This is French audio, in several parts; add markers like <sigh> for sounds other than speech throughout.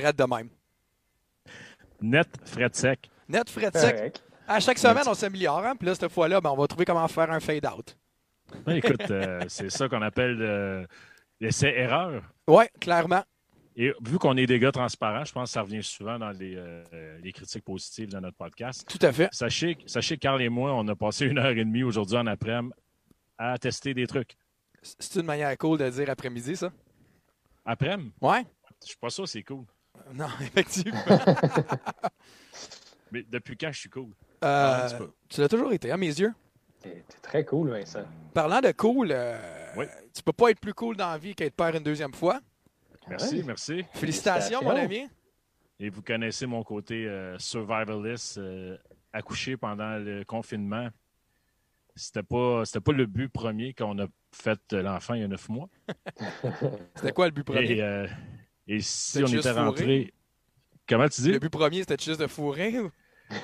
Drette de même. Net, fret sec. Net, fret sec. Correct. À chaque semaine, on s'améliore. Hein? Puis là, cette fois-là, ben, on va trouver comment faire un fade-out. Ben, écoute, euh, <laughs> c'est ça qu'on appelle euh, l'essai-erreur. Ouais, clairement. Et vu qu'on est des gars transparents, je pense que ça revient souvent dans les, euh, les critiques positives de notre podcast. Tout à fait. Sachez, sachez que Carl et moi, on a passé une heure et demie aujourd'hui en après-midi à tester des trucs. C'est une manière cool de dire après-midi, ça? Après-midi, Ouais? je suis pas sûr c'est cool. Non, <laughs> effectivement. Mais depuis quand je suis cool? Euh, Ah, tu l'as toujours été, à mes yeux? T'es très cool, Vincent. Parlant de cool, euh, Oui. tu peux pas être plus cool dans la vie qu'être père une deuxième fois. Merci, Ouais. merci. Félicitations, mon ami. Et vous connaissez mon côté euh, survivalist, euh, accouché pendant le confinement. C'était pas, c'était pas le but premier quand on a fait l'enfant il y a neuf mois. <laughs> C'était quoi le but premier? Et, euh, et si on était rentré. Comment tu dis? Le but premier, c'était juste de fourrer? ou- <laughs>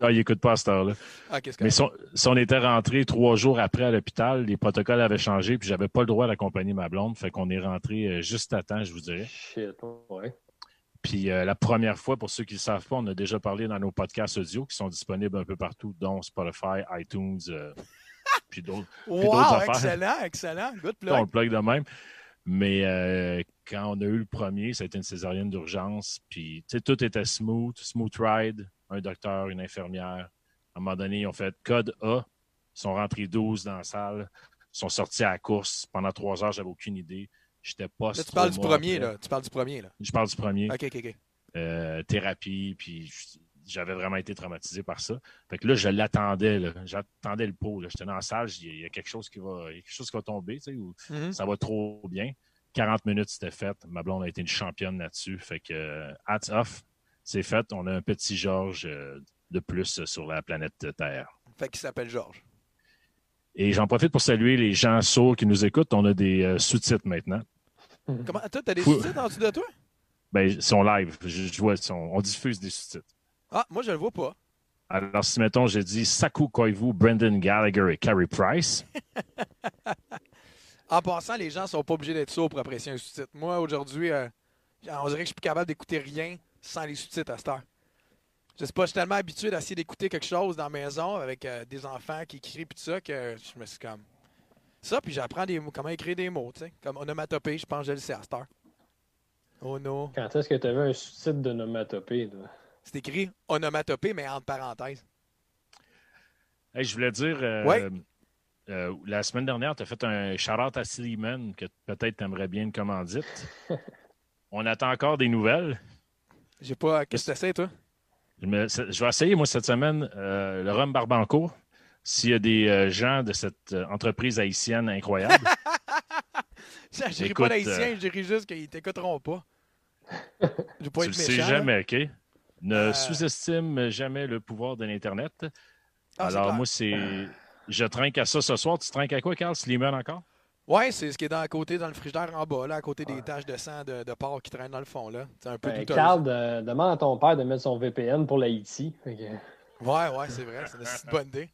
Ah, il écoute pas à cette heure-là. Ah, qu'est-ce que Mais si on, si on était rentré trois jours après à l'hôpital, les protocoles avaient changé, puis j'avais pas le droit d'accompagner ma blonde. Fait qu'on est rentré euh, juste à temps, je vous dirais. Shit, ouais. Puis euh, la première fois, pour ceux qui ne le savent pas, on a déjà parlé dans nos podcasts audio qui sont disponibles un peu partout, dont Spotify, iTunes, euh, <laughs> puis d'autres. Wow, affaires. excellent, excellent. Good On plug. le plug de même. Mais euh, quand on a eu le premier, ça a été une césarienne d'urgence. Puis tu sais, tout était smooth, smooth ride. Un docteur, une infirmière. À un moment donné, ils ont fait code A. Ils sont rentrés 12 dans la salle. Ils sont sortis à la course. Pendant trois heures, j'avais aucune idée. J'étais pas Là, tu parles du premier, là. Tu parles du premier, là. Je parle du premier. OK, OK, OK. Euh, thérapie, puis j'avais vraiment été traumatisé par ça. Fait que là, je l'attendais, j'attendais le pot. J'étais dans la salle, il y a quelque chose qui va, il y a quelque chose qui va tomber, tu sais, ou Mhm. ça va trop bien. 40 minutes, c'était fait. Ma blonde a été une championne là-dessus. Fait que, euh, hats off, c'est fait. On a un petit Georges euh, de plus sur la planète Terre. Fait qu'il s'appelle Georges. Et j'en profite pour saluer les gens sourds qui nous écoutent. On a des euh, sous-titres maintenant. Comment? Toi, t'as des Fou- sous-titres en dessous de toi? Ben, ils sont live. Je, je vois, sont- on diffuse des sous-titres. Ah, moi, je le vois pas. Alors, si mettons, j'ai dit Saku Koivu, Brendan Gallagher et Carey Price, <laughs> En passant, les gens sont pas obligés d'être sourds pour apprécier un sous-titre. Moi, aujourd'hui, euh, on dirait que je suis plus capable d'écouter rien sans les sous-titres à cette heure. Je sais pas, je suis tellement habitué d'essayer d'écouter quelque chose dans la maison avec euh, des enfants qui crient et tout ça que je me suis comme. Ça, puis j'apprends des mots, comment écrire des mots, tu sais. Comme onomatopée, je pense que je le sais à cette heure. Oh non. Quand est-ce que tu avais un sous-titre de nomatopée? toi? C'est écrit onomatopée, mais entre parenthèses. Hey, je voulais dire, euh, Ouais. euh, la semaine dernière, tu as fait un shout-out à Slimane que peut-être tu aimerais bien une commandite. <laughs> On attend encore des nouvelles. J'ai pas. Qu'est-ce que tu sais, toi? Je, me- je vais essayer, moi, cette semaine, euh, le rhum Barbancourt. S'il y a des euh, gens de cette euh, entreprise haïtienne incroyable, <laughs> ri Écoute, pas d'haïtien, euh, j'ai ri juste qu'ils t'écouteront pas. <laughs> Je veux pas tu être le sais méchant. là. jamais, OK? Ne Euh. sous-estime jamais le pouvoir de l'Internet. Ah, Alors, moi, c'est. Je trinque à ça ce soir. Tu trinques à quoi, Carl? Slimane encore? Ouais, c'est ce qui est dans, à côté, dans le frigidaire en bas, là, à côté des taches de sang de, de porc qui traînent dans le fond. là. C'est un peu Ben. Carl, de- demande à ton père de mettre son VPN pour l'Haïti. Que- Ouais, ouais, c'est vrai. C'est une bonne idée.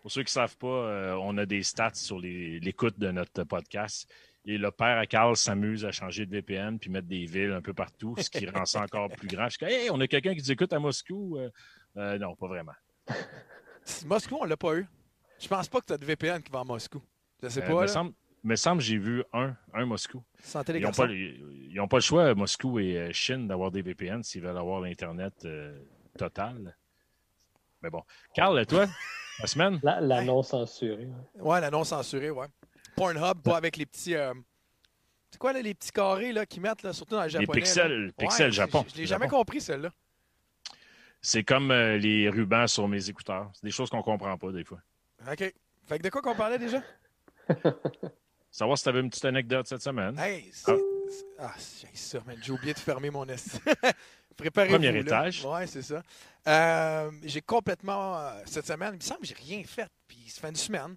Pour ceux qui ne savent pas, euh, on a des stats sur l'écoute de notre podcast. Et le père à Carl s'amuse à changer de VPN puis mettre des villes un peu partout, ce qui rend ça encore plus grand. Je suis comme, hey, on a quelqu'un qui nous écoute à Moscou. Euh, euh, non, pas vraiment. Moscou, on l'a pas eu. Je pense pas que tu as de VPN qui va à Moscou. Je sais Euh, pas. me semble, me semble j'ai vu un, un Moscou. Les Ils n'ont pas, le choix, Moscou et Chine, d'avoir des VPN s'ils veulent avoir l'Internet euh, total. Mais bon. Carl, toi, <laughs> la semaine? La, la non censurée. ouais. Ouais, la non censurée, ouais. Pornhub, pas avec les petits. euh, C'est quoi, là, les petits carrés là, qu'ils mettent, là, surtout dans le Les japonais? pixels, là? pixels Ouais, Japon. Je, l'ai jamais Japon. compris, celle-là. C'est comme euh, les rubans sur mes écouteurs. C'est des choses qu'on comprend pas des fois. OK. Fait que de quoi qu'on parlait déjà? <laughs> Savoir si tu avais une petite anecdote cette semaine. Hey, c'est. Ah, j'ai ça, man. J'ai oublié de fermer mon esti. <laughs> Préparez-vous. Premier étage. Ouais, c'est ça. Euh, j'ai complètement. euh, cette semaine, il me semble que j'ai rien fait. Puis ça fait une semaine.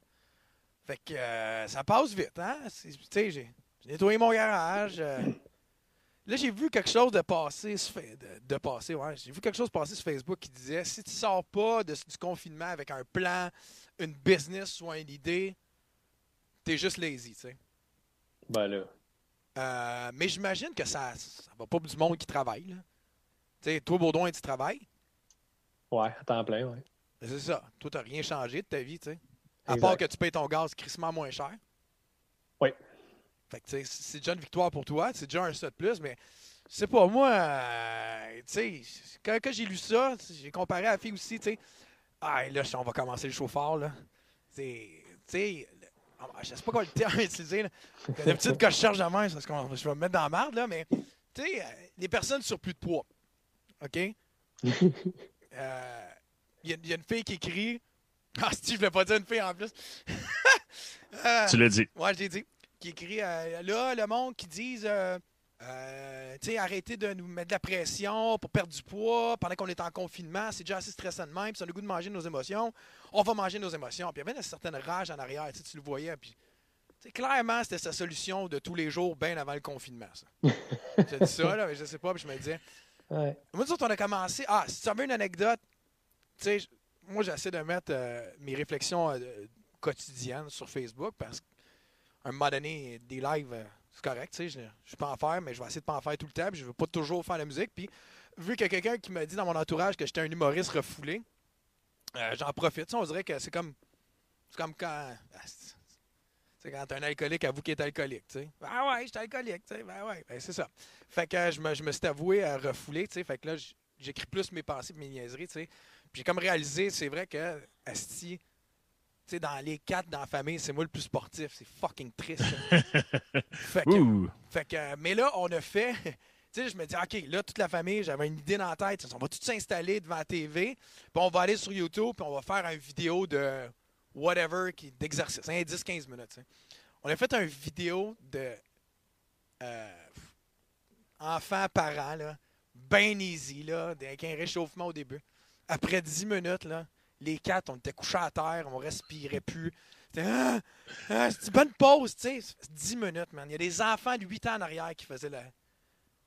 Fait que euh, ça passe vite, hein? Tu sais, j'ai nettoyé mon garage. euh. Là, j'ai vu quelque chose de passer. De, de passer, ouais. J'ai vu quelque chose passer sur Facebook qui disait si tu sors pas de- du confinement avec un plan, une business ou une idée, t'es juste lazy, tu sais. Ben là. Euh, mais j'imagine que ça ça va pas du monde qui travaille. là. Tu sais, toi, Baudouin, tu travailles. Ouais, à temps plein, ouais. C'est ça. Toi, tu rien changé de ta vie, tu sais. À Exact. part que tu payes ton gaz crissement moins cher. Oui. Fait que, c'est déjà une victoire pour toi. C'est déjà un ça de plus, mais je sais pas, moi, euh, tu sais, quand, quand j'ai lu ça, j'ai comparé à la fille aussi, tu sais. Ah, là, on va commencer le chauffeur, là. C'est, tu sais, je sais pas quoi le terme utiliser, là. D'habitude, quand je cherche la main, c'est parce je vais me mettre dans la merde, là, mais, tu sais, les personnes sur plus de poids, OK? <laughs> Euh, y, il y a une fille qui écrit. Ah, si, je voulais pas dire une fille en plus. <laughs> Euh, Tu l'as dit. Ouais, je l'ai dit. Qui écrit euh, là, le monde qui disent euh, euh, tu sais, arrêtez de nous mettre de la pression pour perdre du poids pendant qu'on est en confinement. C'est déjà assez stressant de même. Puis, on a le goût de manger nos émotions. On va manger nos émotions. Puis, il y avait une certaine rage en arrière. Tu le voyais. Puis, tu sais, clairement, c'était sa solution de tous les jours, bien avant le confinement. Ça. <laughs> J'ai dit ça, là, mais je sais pas. Puis, je me disais. Ouais. Moi, nous autres, on a commencé. Ah, si tu veux une anecdote, tu sais, moi, j'essaie de mettre euh, mes réflexions euh, quotidiennes sur Facebook parce qu'à un moment donné, des lives, euh, c'est correct, je, je peux en faire, mais je vais essayer de pas en faire tout le temps, je veux pas toujours faire la musique. Puis, vu qu'il y a quelqu'un qui m'a dit dans mon entourage que j'étais un humoriste refoulé, j'en profite. On dirait que c'est comme. C'est comme quand. ah, quand un alcoolique avoue qu'il est alcoolique, tu sais. Ah ouais, je suis alcoolique, tu sais. Ben ouais, ben c'est ça. Fait que je me, je me suis avoué à refouler, tu sais. Fait que là, j'écris plus mes pensées et mes niaiseries, tu sais. Puis j'ai comme réalisé, c'est vrai que, Asti, tu sais, dans les quatre dans la famille, c'est moi le plus sportif. C'est fucking triste. <laughs> fait, que, fait que, mais là, on a fait. <laughs> Tu sais, je me dis, OK, là, toute la famille, j'avais une idée dans la tête. On va tous s'installer devant la TV, puis on va aller sur YouTube, puis on va faire une vidéo de whatever, d'exercice, hein, 10-15 minutes. On a fait une vidéo de euh, enfants, parents, là, bien easy, là, avec un réchauffement au début. Après 10 minutes, là, les quatre, on était couchés à terre, on respirait plus. C'était, ah, ah, c'est une bonne pause, tu sais. 10 minutes, man. Il y a des enfants de 8 ans en arrière qui faisaient la.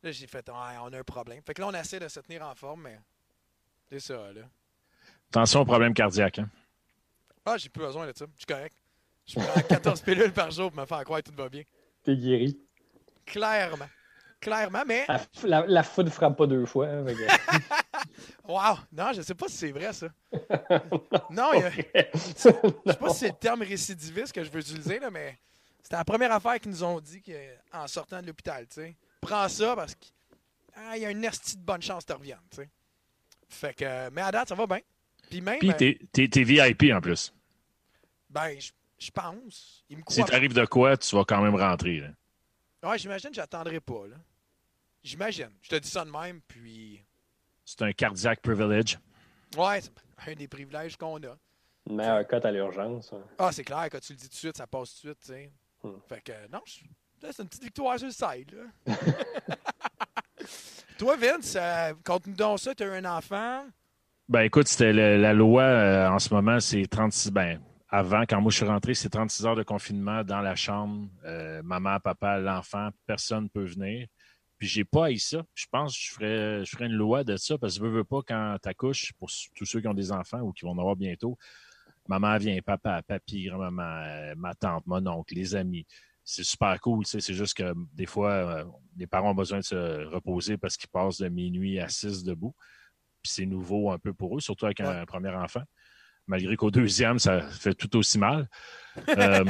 Là, j'ai fait, Ouais, on a un problème. Fait que là, on essaie de se tenir en forme, mais c'est ça, là. Attention au problème cardiaque. Hein? Ah, j'ai plus besoin de ça. Je suis correct. Je prends 14 <laughs> pilules par jour pour me faire croire que tout va bien. T'es guéri. Clairement. Clairement, mais. La, la, la foudre frappe pas deux fois. hein, <laughs> Wow! Non, je sais pas si c'est vrai, ça. <laughs> Non, il y a- je <laughs> sais pas si c'est le terme récidiviste que je veux utiliser, là, mais c'était la première affaire qu'ils nous ont dit que- en sortant de l'hôpital, tu sais. Prends ça parce qu'il y a une esti de bonne chance que tu reviennes, tu sais. Fait que, mais à date, ça va bien. Puis même, Puis euh, t'es, t'es- t'es VIP en plus. ben, je je pense. Il me Si t'arrives de quoi, tu vas quand même rentrer. Là. Ouais, j'imagine que j'attendrai pas, là. J'imagine. Je te dis ça de même, puis. C'est un cardiac privilege. Ouais, c'est un des privilèges qu'on a. Une meilleure cote à l'urgence. hein. Ah, c'est clair, quand tu le dis tout de suite, ça passe tout de suite, tu sais. Hmm. Fait que, non, c'est une petite victoire sur le side, là. <laughs> <laughs> Toi, Vince, euh, conte-nous donc ça, tu as un enfant? Ben écoute, c'était la loi euh, en ce moment, c'est 36. Ben, avant, quand moi je suis rentré, c'est 36 heures de confinement dans la chambre. Euh, maman, papa, l'enfant, personne ne peut venir. Puis j'ai pas haï ça. Je pense que je ferais, je ferais une loi de ça parce que je veux, veux pas quand tu accouches, pour tous ceux qui ont des enfants ou qui vont en avoir bientôt, maman vient, papa, papy, grand-maman, euh, ma tante, mon oncle, les amis. C'est super cool. tu sais, C'est juste que des fois, euh, les parents ont besoin de se reposer parce qu'ils passent de minuit à 6 debout. Puis c'est nouveau un peu pour eux, surtout avec un, premier enfant. Malgré qu'au deuxième, ça fait tout aussi mal. <laughs> Euh,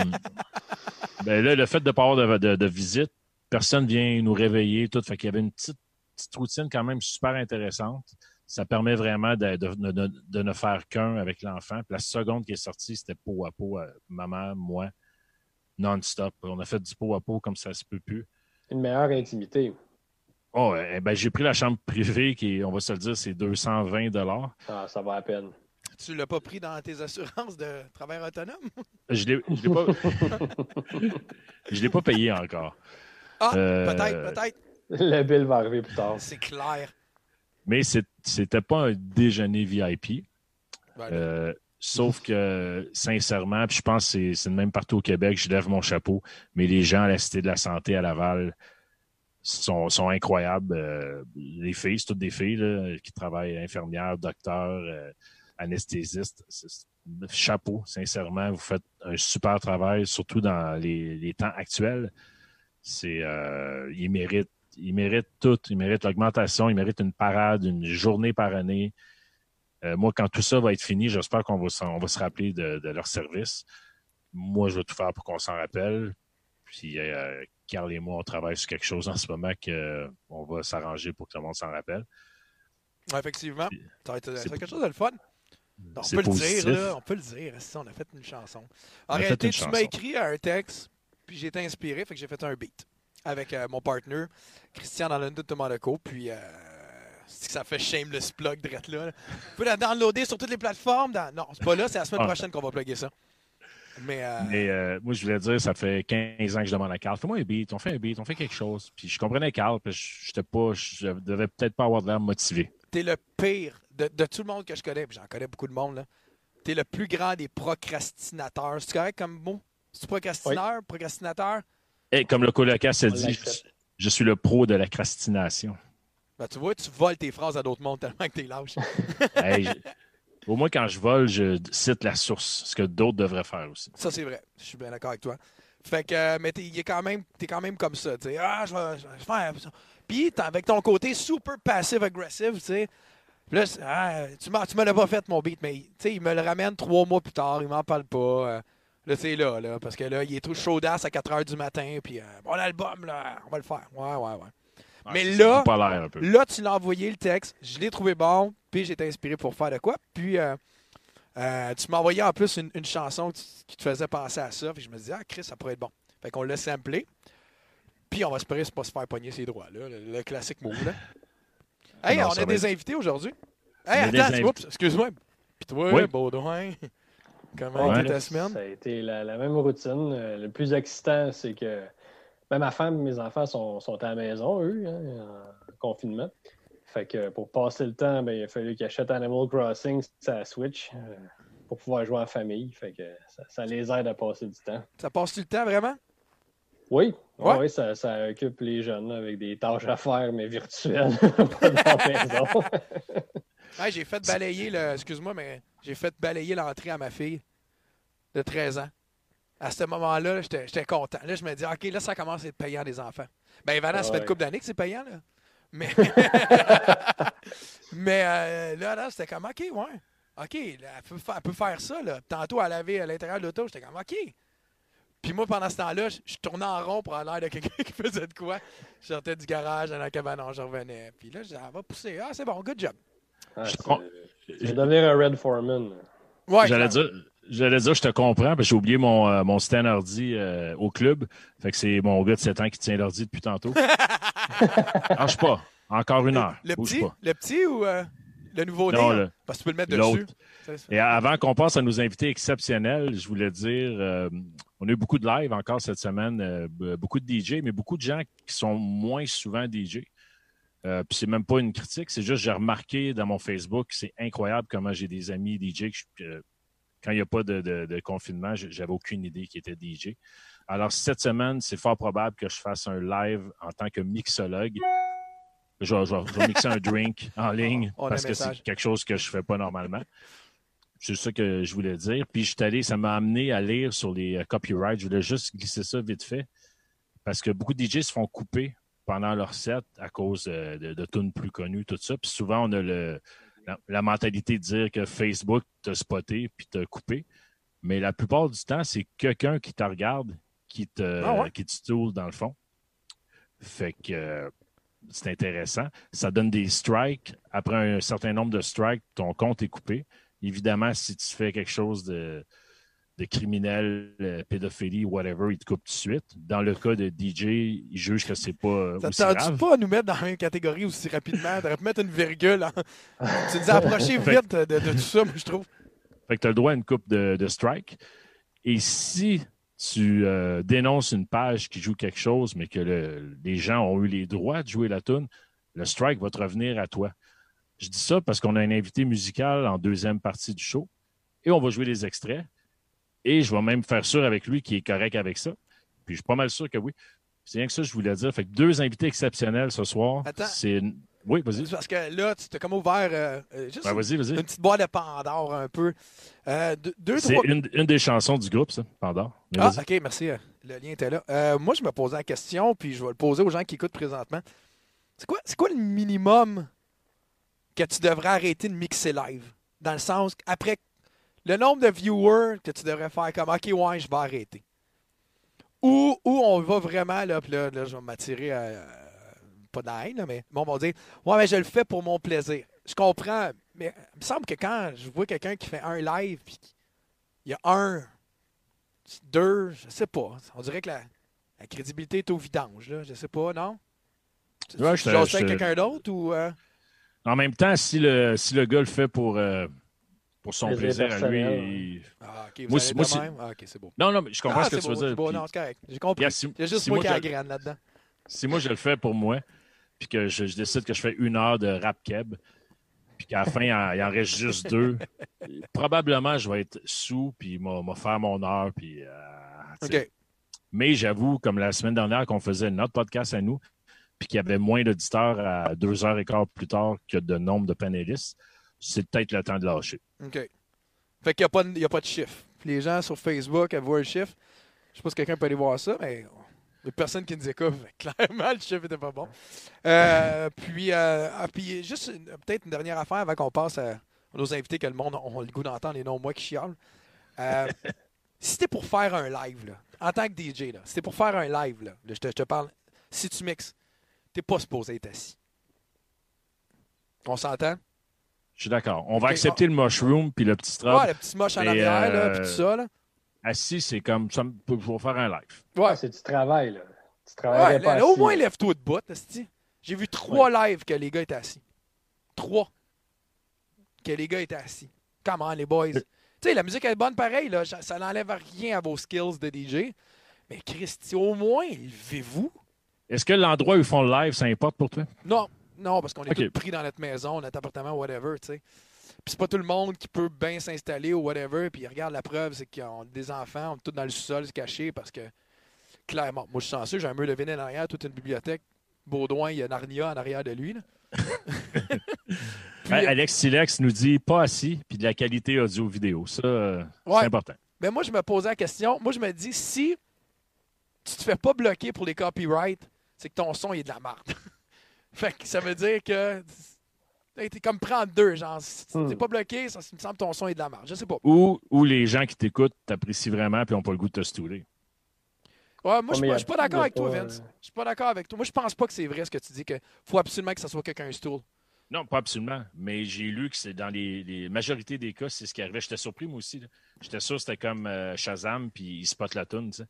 ben là, le fait de ne pas avoir de, de- de visite, personne vient nous réveiller, tout. Fait qu'il y avait une petite, petite routine quand même super intéressante. Ça permet vraiment de, de- de- de ne faire qu'un avec l'enfant. Puis la seconde qui est sortie, c'était peau à peau, euh, maman, moi, non-stop. On a fait du peau à peau comme ça se peut plus. Une meilleure intimité. Oh, eh ben, j'ai pris la chambre privée qui, on va se le dire, c'est 220 dollars. Ah, ça va à peine. Tu l'as pas pris dans tes assurances de travail autonome? Je l'ai, je l'ai pas, <laughs> je l'ai pas payé encore. Ah, Euh, peut-être, peut-être. Le bill va arriver plus tard. C'est clair. Mais c'était pas un déjeuner VIP. Ben, Euh, sauf que, sincèrement, puis je pense que c'est, le même partout au Québec, je lève mon chapeau, mais les gens à la Cité de la Santé à Laval sont, sont incroyables. Euh, les filles, c'est toutes des filles là, qui travaillent infirmières, docteurs, euh, anesthésistes. Chapeau, sincèrement, vous faites un super travail, surtout dans les, les temps actuels. C'est, euh, il mérite, il mérite tout. Il mérite l'augmentation, il mérite une parade, une journée par année. Euh, moi, quand tout ça va être fini, j'espère qu'on va, on va se rappeler de, de leur service. Moi, je vais tout faire pour qu'on s'en rappelle. Puis, euh, Carl et moi, on travaille sur quelque chose en ce moment qu'on va s'arranger pour que le monde s'en rappelle. Ouais, effectivement. Ça va être, ça va quelque chose de le fun. On peut le dire, là. On peut le dire. Si on a fait une chanson. En On réalité, tu m'as écrit un texte, puis j'ai été inspiré, fait que j'ai fait un beat avec euh, mon partner, Christian dans de Monaco. Puis, euh, c'est que ça fait shameless plug drette là. Tu peux la downloader sur toutes les plateformes. dans- Non, c'est pas là, c'est la semaine Ah. prochaine qu'on va plugger ça. Mais, euh, Mais euh, moi, je voulais dire, ça fait 15 ans que je demande à Carl, fais-moi un beat, on fait un beat, on fait quelque chose. Puis je comprenais Carl, puis je j'étais pas, je devais peut-être pas avoir de l'air motivé. t'es le pire de, de tout le monde que je connais, puis j'en connais beaucoup de monde, là. T'es le plus grand des procrastinateurs. C'est correct comme mot? C'est procrastineur, procrastinateur? Et comme le colocasse a dit, je suis le pro de la crastination. Ben, tu vois, tu voles tes phrases à d'autres mondes tellement que t'es lâche. <laughs> Hey, je- au moins, quand je vole, je cite la source, ce que d'autres devraient faire aussi. Ça, c'est vrai. Je suis bien d'accord avec toi. Fait que, euh, mais t'es il est quand même, t'es quand même comme ça. tu sais. Ah, je vais, je vais faire ça. Puis, avec ton côté super passive-agressif, tu sais. Puis Là, ah, tu m'as, tu me l'as pas fait, mon beat, mais tu sais, il me le ramène trois mois plus tard, il m'en parle pas. Là, c'est là, là, parce que là, il est tout chaud d'ass à 4 h du matin, puis euh, bon, l'album, là, on va le faire. Ouais, ouais, ouais. Mais là- un peu. Là, tu l'as envoyé le texte, je l'ai trouvé bon, puis été inspiré pour faire de quoi. Puis euh, euh, tu m'as envoyé en plus une, une chanson qui, qui te faisait penser à ça. Puis je me disais, ah, Chris, ça pourrait être bon. Fait qu'on l'a samplé. Puis on va espérer pas se faire pogner ses droits, là, le, le classique move. Là. <laughs> Hey, Non, on a des être- invités aujourd'hui. Hey, attends, excuse-moi. Puis toi, Oui. Baudouin, comment Ouais. était ta semaine? Ça a été la, la même routine. Euh, Le plus excitant, c'est que ben, ma femme et mes enfants sont, sont à la maison, eux, hein, en confinement. Fait que pour passer le temps, ben, il a fallu qu'ils achètent Animal Crossing sur la Switch euh, pour pouvoir jouer en famille. Fait que ça, ça les aide à passer du temps. Ça passe-tu le temps, vraiment? Oui, Ouais. oui, ça, ça occupe les jeunes là, avec des tâches à faire, mais virtuelles, <laughs> pas dans la maison. <laughs> J'ai fait balayer le. Excuse-moi, mais j'ai fait balayer l'entrée à ma fille de 13 ans. À ce moment-là, j'étais content. Là, je me dis, OK, là, ça commence à être payant des enfants. Ben, Vanna, ça fait une couple d'années que c'est payant, là. Mais, <laughs> <laughs> mais euh, là, là c'était comme, OK, ouais. OK, là, elle, peut faire, elle peut faire ça, là. Tantôt, elle avait à l'intérieur de l'auto, j'étais comme, OK. Puis moi, pendant ce temps-là, je, je tournais en rond pour avoir l'air de quelqu'un <laughs> qui faisait de quoi. Je sortais du garage, dans la cabanon, je revenais. Puis là, je disais, elle va pousser. Ah, c'est bon, good job. Ah, Je comprends. Je vais devenir un Red Foreman. Ouais, J'allais dire, j'allais dire, je te comprends, parce que j'ai oublié mon, euh, mon stand ordi euh, au club. Fait que c'est mon gars de 7 ans qui tient l'ordi depuis tantôt. <laughs> Lâche pas. Encore une heure. Le petit, pas. le petit ou euh, le nouveau? Non, le- Parce que tu peux le mettre dessus. Et avant qu'on passe à nos invités exceptionnels, je voulais dire, euh, on a eu beaucoup de live encore cette semaine, euh, beaucoup de DJ, mais beaucoup de gens qui sont moins souvent DJ. Euh, puis c'est même pas une critique, c'est juste j'ai remarqué dans mon Facebook, c'est incroyable comment j'ai des amis DJ que que quand il n'y a pas de, de- de confinement, j'avais aucune idée qu'ils étaient DJ. Alors cette semaine, c'est fort probable que je fasse un live en tant que mixologue. Je vais, je vais- je vais mixer un drink <laughs> en ligne On parce que c'est quelque chose que je fais pas normalement. C'est ça que je voulais dire. Puis je suis allé, ça m'a amené à lire sur les euh, copyrights. Je voulais juste glisser ça vite fait. Parce que beaucoup de DJ se font couper pendant leur set à cause euh, de, de tunes plus connues, tout ça. Puis souvent, on a le, la, la mentalité de dire que Facebook t'a spoté puis t'a coupé. Mais la plupart du temps, c'est quelqu'un qui te regarde, qui te, Ah ouais? qui te stoule dans le fond. Fait que euh, c'est intéressant. Ça donne des strikes. Après un certain nombre de strikes, ton compte est coupé. Évidemment, si tu fais quelque chose de, de criminel, euh, pédophilie, whatever, il te coupe tout de suite. Dans le cas de DJ, il juge que c'est pas euh, grave. pas à nous mettre dans la même catégorie aussi rapidement? T'aurais pu mettre une virgule. <laughs> tu nous as approché vite de, de tout ça, moi, je trouve. Fait que tu as le droit à une coupe de, de strike. Et si tu euh, dénonces une page qui joue quelque chose, mais que le- les gens ont eu les droits de jouer la tune, le strike va te revenir à toi. Je dis ça parce qu'on a un invité musical en deuxième partie du show et on va jouer les extraits. Et je vais même faire sûr avec lui qu'il est correct avec ça. Puis je suis pas mal sûr que oui. C'est rien que ça je voulais dire. Fait que deux invités exceptionnels ce soir. Attends. C'est Oui, vas-y. Parce que là, tu t'as comme ouvert euh, euh, juste Ben, vas-y, vas-y. une petite boîte de Pandore un peu. Euh, deux, C'est trois. une, une des chansons du groupe, ça, Pandore. Mais Ah, ok, merci. le lien était là. Euh, moi, je me posais la question, puis je vais le poser aux gens qui écoutent présentement. C'est quoi, c'est quoi le minimum que tu devrais arrêter de mixer live? Dans le sens, après le nombre de viewers que tu devrais faire comme OK, ouais, je vais arrêter. Ou, ou on va vraiment, là, puis là, là, je vais m'attirer à. à- pas de la mais bon, on va dire Ouais, mais je le fais pour mon plaisir. Je comprends, mais il me semble que quand je vois quelqu'un qui fait un live, puis il y a un, deux, je sais pas. On dirait que la, la crédibilité est au vidange, là. Je sais pas, non? Tu Ouais, tu je je avec te- quelqu'un d'autre ou. euh? En même temps, si le, si le gars le fait pour, euh, pour son Plaisir plaisir à lui. Ah, ok, vous Moi, allez c'est- de moi, même? Ah, ok, c'est beau. Non, non, mais je comprends Ah, ce que tu veux dire. c'est beau, puis- non, c'est correct. J'ai compris. Si- Il y a juste si moi qui ai je- la graine là-dedans. si moi je le fais pour moi, puis que je, je décide que je fais une heure de rap keb, puis qu'à la fin, il en, reste juste deux, <laughs> probablement je vais être sous, puis m'a m'a faire mon heure, puis. euh. Mais j'avoue, comme la semaine dernière, qu'on faisait notre podcast à nous, puis qu'il y avait moins d'auditeurs à deux heures et quart plus tard que de nombre de panélistes, c'est peut-être le temps de lâcher. OK. Fait qu'il n'y a, a pas de chiffre. Puis les gens sur Facebook, elles voient le chiffre. Je sais pas si quelqu'un peut aller voir ça, mais il n'y a personne qui nous écoute. <laughs> Clairement, le chiffre n'était pas bon. Euh, <laughs> puis, euh, ah, puis juste peut-être une dernière affaire avant qu'on passe à nos invités que le monde a le goût d'entendre et non moi qui chiale. Euh, <laughs> si c'était pour faire un live, là, en tant que DJ, là, si c'était pour faire un live, là, je, te, je te parle, si tu mixes, t'es pas supposé être assis. On s'entend? Je suis d'accord. On va accepter le mushroom puis le petit strap. Ouais, le petit moche en Et, arrière, là, euh, puis tout ça. Là. Assis, c'est comme ça. Vais faire un live. Ouais, C'est du travail, là. Tu Ouais, travaillerais là, là, au moins, lève-toi de bout. J'ai vu trois lives que les gars étaient assis. Trois. Que les gars étaient assis. Comment, les boys? Tu sais, la musique est bonne pareil, là. Ça, ça n'enlève rien à vos skills de DJ. Mais Christy, au moins, levez-vous. Est-ce que l'endroit où ils font le live, ça importe pour toi? Non, non, parce qu'on est tous pris dans notre maison, notre appartement, whatever, tu sais. Puis c'est pas tout le monde qui peut bien s'installer ou whatever. Puis regarde, la preuve, c'est qu'ils ont des enfants, on est tous dans le sous-sol, se cacher parce que, clairement, moi je suis chanceux, j'ai un mur de vinyle en arrière, toute une bibliothèque. Baudouin, il y a Narnia en arrière de lui. là. Puis, <laughs> Hey, Alex Silex nous dit pas assis puis de la qualité audio-vidéo. Ça, euh, Ouais. c'est important. Mais moi, je me posais la question. Moi, je me dis, si tu te fais pas bloquer pour les copyrights, c'est que ton son il est de la merde. <laughs> fait que ça veut dire que t'es comme prendre deux, genre. Si t'es Hmm. pas bloqué, ça me semble que ton son est de la merde. Je sais pas. Ou, ou les gens qui t'écoutent t'apprécient vraiment puis n'ont pas le goût de te stouler. Ouais, moi, je suis mais pas- y a- je suis pas d'accord avec toi, Vince. euh, Je suis pas d'accord avec toi. Moi, je pense pas que c'est vrai ce que tu dis, que faut absolument que ça soit quelqu'un stool. Non, pas absolument. Mais j'ai lu que c'est dans les, les majorités des cas, c'est ce qui arrivait. J'étais surpris, moi aussi. J'étais sûr que c'était comme euh, Shazam, puis il spot la toune. tu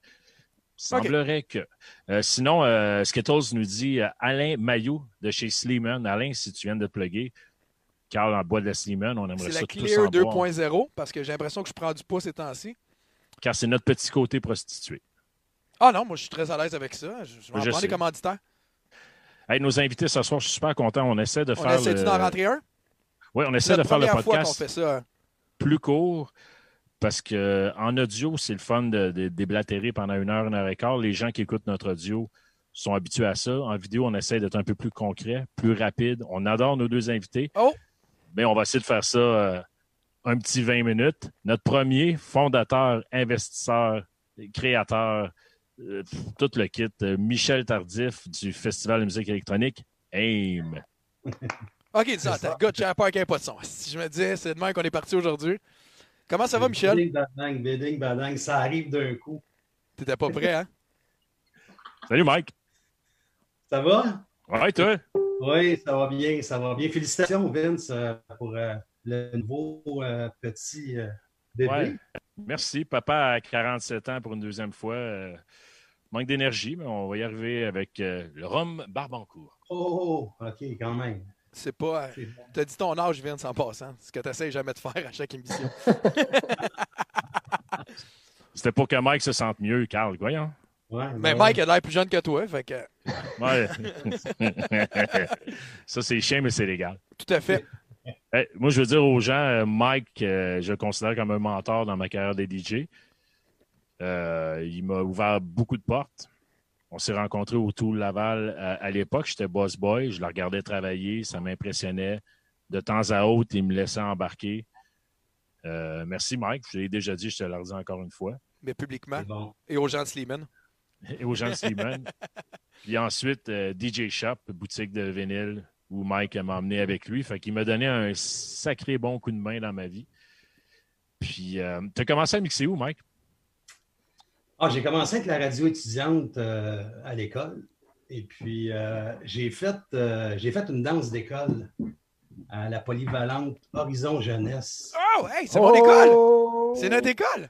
Semblerait que. Euh, sinon, euh, Skittles nous dit euh, Alain Maillot de chez Sleeman. Alain, si tu viens de te plugger, Carl en bois de la Sleeman, on aimerait ça la tous Clear en boire, 2.0 parce que j'ai l'impression que je prends du poids ces temps-ci. car c'est notre petit côté prostitué. Ah non, moi, je suis très à l'aise avec ça. Je, je vais en prendre des commanditaires. Hey, nos invités ce soir, je suis super content. On essaie de On faire. essaie-tu le- d'en rentrer un? Oui, on essaie de faire le fois podcast fait ça. plus court parce que en audio, c'est le fun de, de déblatérer pendant une heure, une heure et quart. Les gens qui écoutent notre audio sont habitués à ça. En vidéo, on essaie d'être un peu plus concret, plus rapide. On adore nos deux invités. Oh! Mais on va essayer de faire ça euh, un petit 20 minutes. Notre premier fondateur, investisseur, créateur, euh, tout le kit, euh, Michel Tardif du Festival de musique électronique, AIM. <laughs> OK, ça. Attends, gars, tu peur qu'il n'y ait pas de son. Si je me disais, c'est demain qu'on est parti aujourd'hui. Comment ça va, Michel? Bidding, badang, bidding, badang, ça arrive d'un coup. T'étais pas prêt, hein? <laughs> Salut Mike. Ça va? Ouais, toi? Oui, ça va bien, ça va bien. Félicitations, Vince, euh, pour euh, le nouveau euh, petit euh, bébé. Ouais. Merci. Papa à 47 ans pour une deuxième fois. Manque d'énergie, mais on va y arriver avec le rhum Barbancourt. Oh, OK, quand même. C'est pas. C'est bon. T'as dit ton âge, Vince, en passant. Ce que t'essayes jamais de faire à chaque émission. <laughs> C'était pour que Mike se sente mieux, Carl. Voyons. Ouais, Mais ouais. Mike a l'air plus jeune que toi, fait que. Ouais. <laughs> Ça, c'est chien, mais c'est légal. Tout à fait. <laughs> Hey, moi, je veux dire aux gens, euh, Mike, euh, je le considère comme un mentor dans ma carrière des DJ. Euh, il m'a ouvert beaucoup de portes. On s'est rencontrés au Tour Laval à, à l'époque. J'étais boss boy. Je le regardais travailler. Ça m'impressionnait. De temps à autre, il me laissait embarquer. Euh, merci, Mike. Je l'ai déjà dit, je te le redis encore une fois. Mais publiquement. Bon. Et aux gens de Sleeman. <laughs> et aux gens de Slimane. <laughs> Puis ensuite, euh, DJ Shop, boutique de vinyle, où Mike m'a emmené avec lui. Fait qu'il m'a donné un sacré bon coup de main dans ma vie. Puis, euh, tu as commencé à mixer où, Mike? Ah, j'ai commencé avec la radio étudiante euh, à l'école. Et puis, j'ai fait, j'ai fait une danse d'école à la polyvalente Horizon Jeunesse. Oh, hey, c'est mon école! C'est notre école!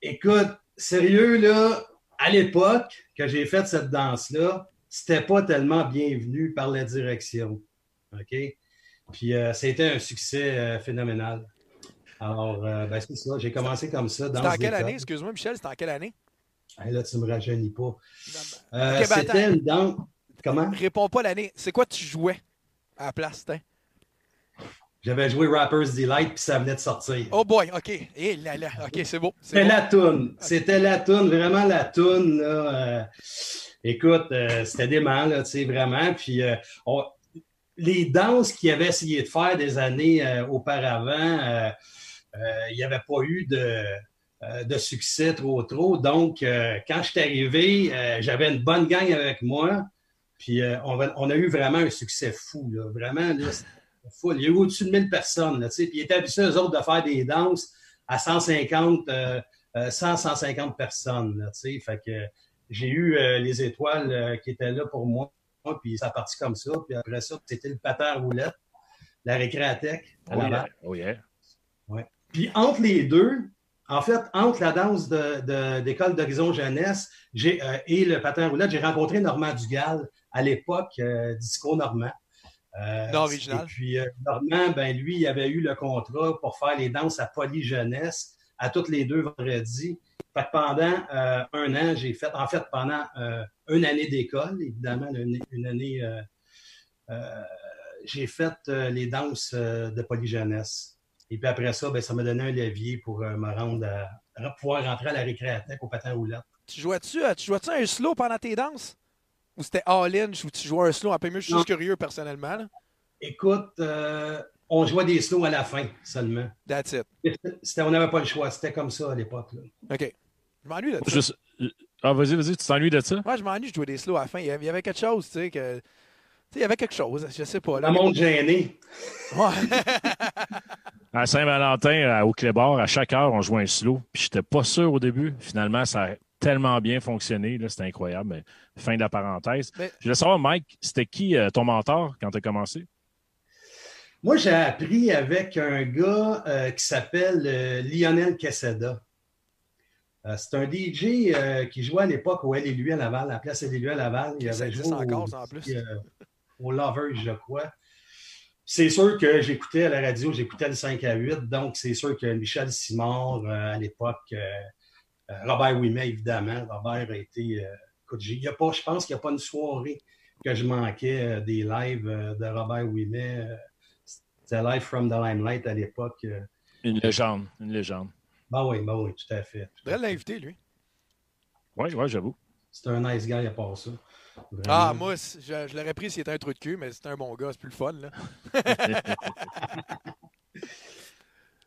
Écoute, sérieux, là, à l'époque que j'ai fait cette danse-là, c'était pas tellement bienvenu par la direction. OK? Puis euh, c'était un succès euh, phénoménal. Alors, euh, ben, c'est ça, j'ai commencé comme ça. C'était en quelle année, excuse-moi, Michel, c'était en quelle année? Là, tu me rajeunis pas. Ben, c'était une danse. Comment? Réponds pas l'année. C'est quoi tu jouais à la place? J'avais joué Rapper's Delight, puis ça venait de sortir. Oh boy, OK. Et eh là, là. OK, c'est beau. C'était la toune. C'était la toune, vraiment la toune. Euh, écoute, euh, c'était dément, là, tu sais, vraiment. Puis euh, les danses qu'il avait essayé de faire des années auparavant, il n'y avait pas eu de, de succès trop, trop. Donc, quand je suis arrivé, j'avais une bonne gang avec moi. Puis on, on, a eu vraiment un succès fou, là. Vraiment, là, il y a eu au-dessus de 1000 personnes. Là, puis ils étaient habitués, eux autres, de faire des danses à 150, 100, 150 personnes. Là, fait que j'ai eu euh, les étoiles euh, qui étaient là pour moi. Puis ça a parti comme ça. Puis après ça, c'était le patin roulette, la récréatech à oh, oh yeah. Ouais. Puis entre les deux, en fait, entre la danse d'école de, d'horizon jeunesse euh, et le patin roulette, j'ai rencontré Normand Dugal à l'époque, Disco Normand. Euh, original. Et puis, euh, Normand, ben, lui, il avait eu le contrat pour faire les danses à Polyjeunesse à toutes les deux vendredis. Fait que pendant euh, un an, j'ai fait, en fait, pendant une année d'école, évidemment, une, année, j'ai fait les danses de Polyjeunesse. Et puis après ça, ben, ça m'a donné un levier pour me rendre à, pouvoir rentrer à la récréathèque au patin roulette. Tu jouais-tu, tu jouais un slow pendant tes danses? Ou c'était all-in ou tu jouais un slow? Un peu mieux? Je suis juste curieux personnellement. Écoute, euh, on jouait des slows à la fin seulement. That's it. on n'avait pas le choix. C'était comme ça à l'époque. OK. Je m'ennuie de ça. Ah, vas-y, vas-y, tu t'ennuies de ça? Moi, je m'ennuie de jouer des slows à la fin. Il y avait quelque chose, tu sais, que. Tu sais, il y avait quelque chose, je sais pas. Là, monde gêné. Ouais. <laughs> à Saint-Valentin, au Clébar, à chaque heure, on jouait un slow. Puis j'étais pas sûr au début. Finalement, ça a tellement bien fonctionné. C'était incroyable. Mais fin de la parenthèse. Je voulais savoir, Mike, c'était qui euh, ton mentor quand tu as commencé? Moi, j'ai appris avec un gars euh, qui s'appelle euh, Lionel Queseda. c'est un DJ qui jouait à l'époque au LLU à Laval, à la place LLU à Laval. Il avait joué encore, en plus. au Lover, je crois. C'est sûr que j'écoutais à la radio, j'écoutais le 5 à 8, donc c'est sûr que Michel Simard, à l'époque, Robert Ouimet, évidemment. Robert a été Écoute, y a pas, je pense qu'il n'y a pas une soirée que je manquais euh, des lives euh, de Robert Ouimet. Euh, c'était Live from the Limelight à l'époque. Une légende, une légende. Ben oui, ben oui, tout à fait. Tu devrais l'inviter, lui. Oui, oui, j'avoue. C'est un nice guy à part ça. Ah, moi, je, l'aurais pris s'il était un trou de cul, mais c'était un bon gars, c'est plus le fun, là. <laughs>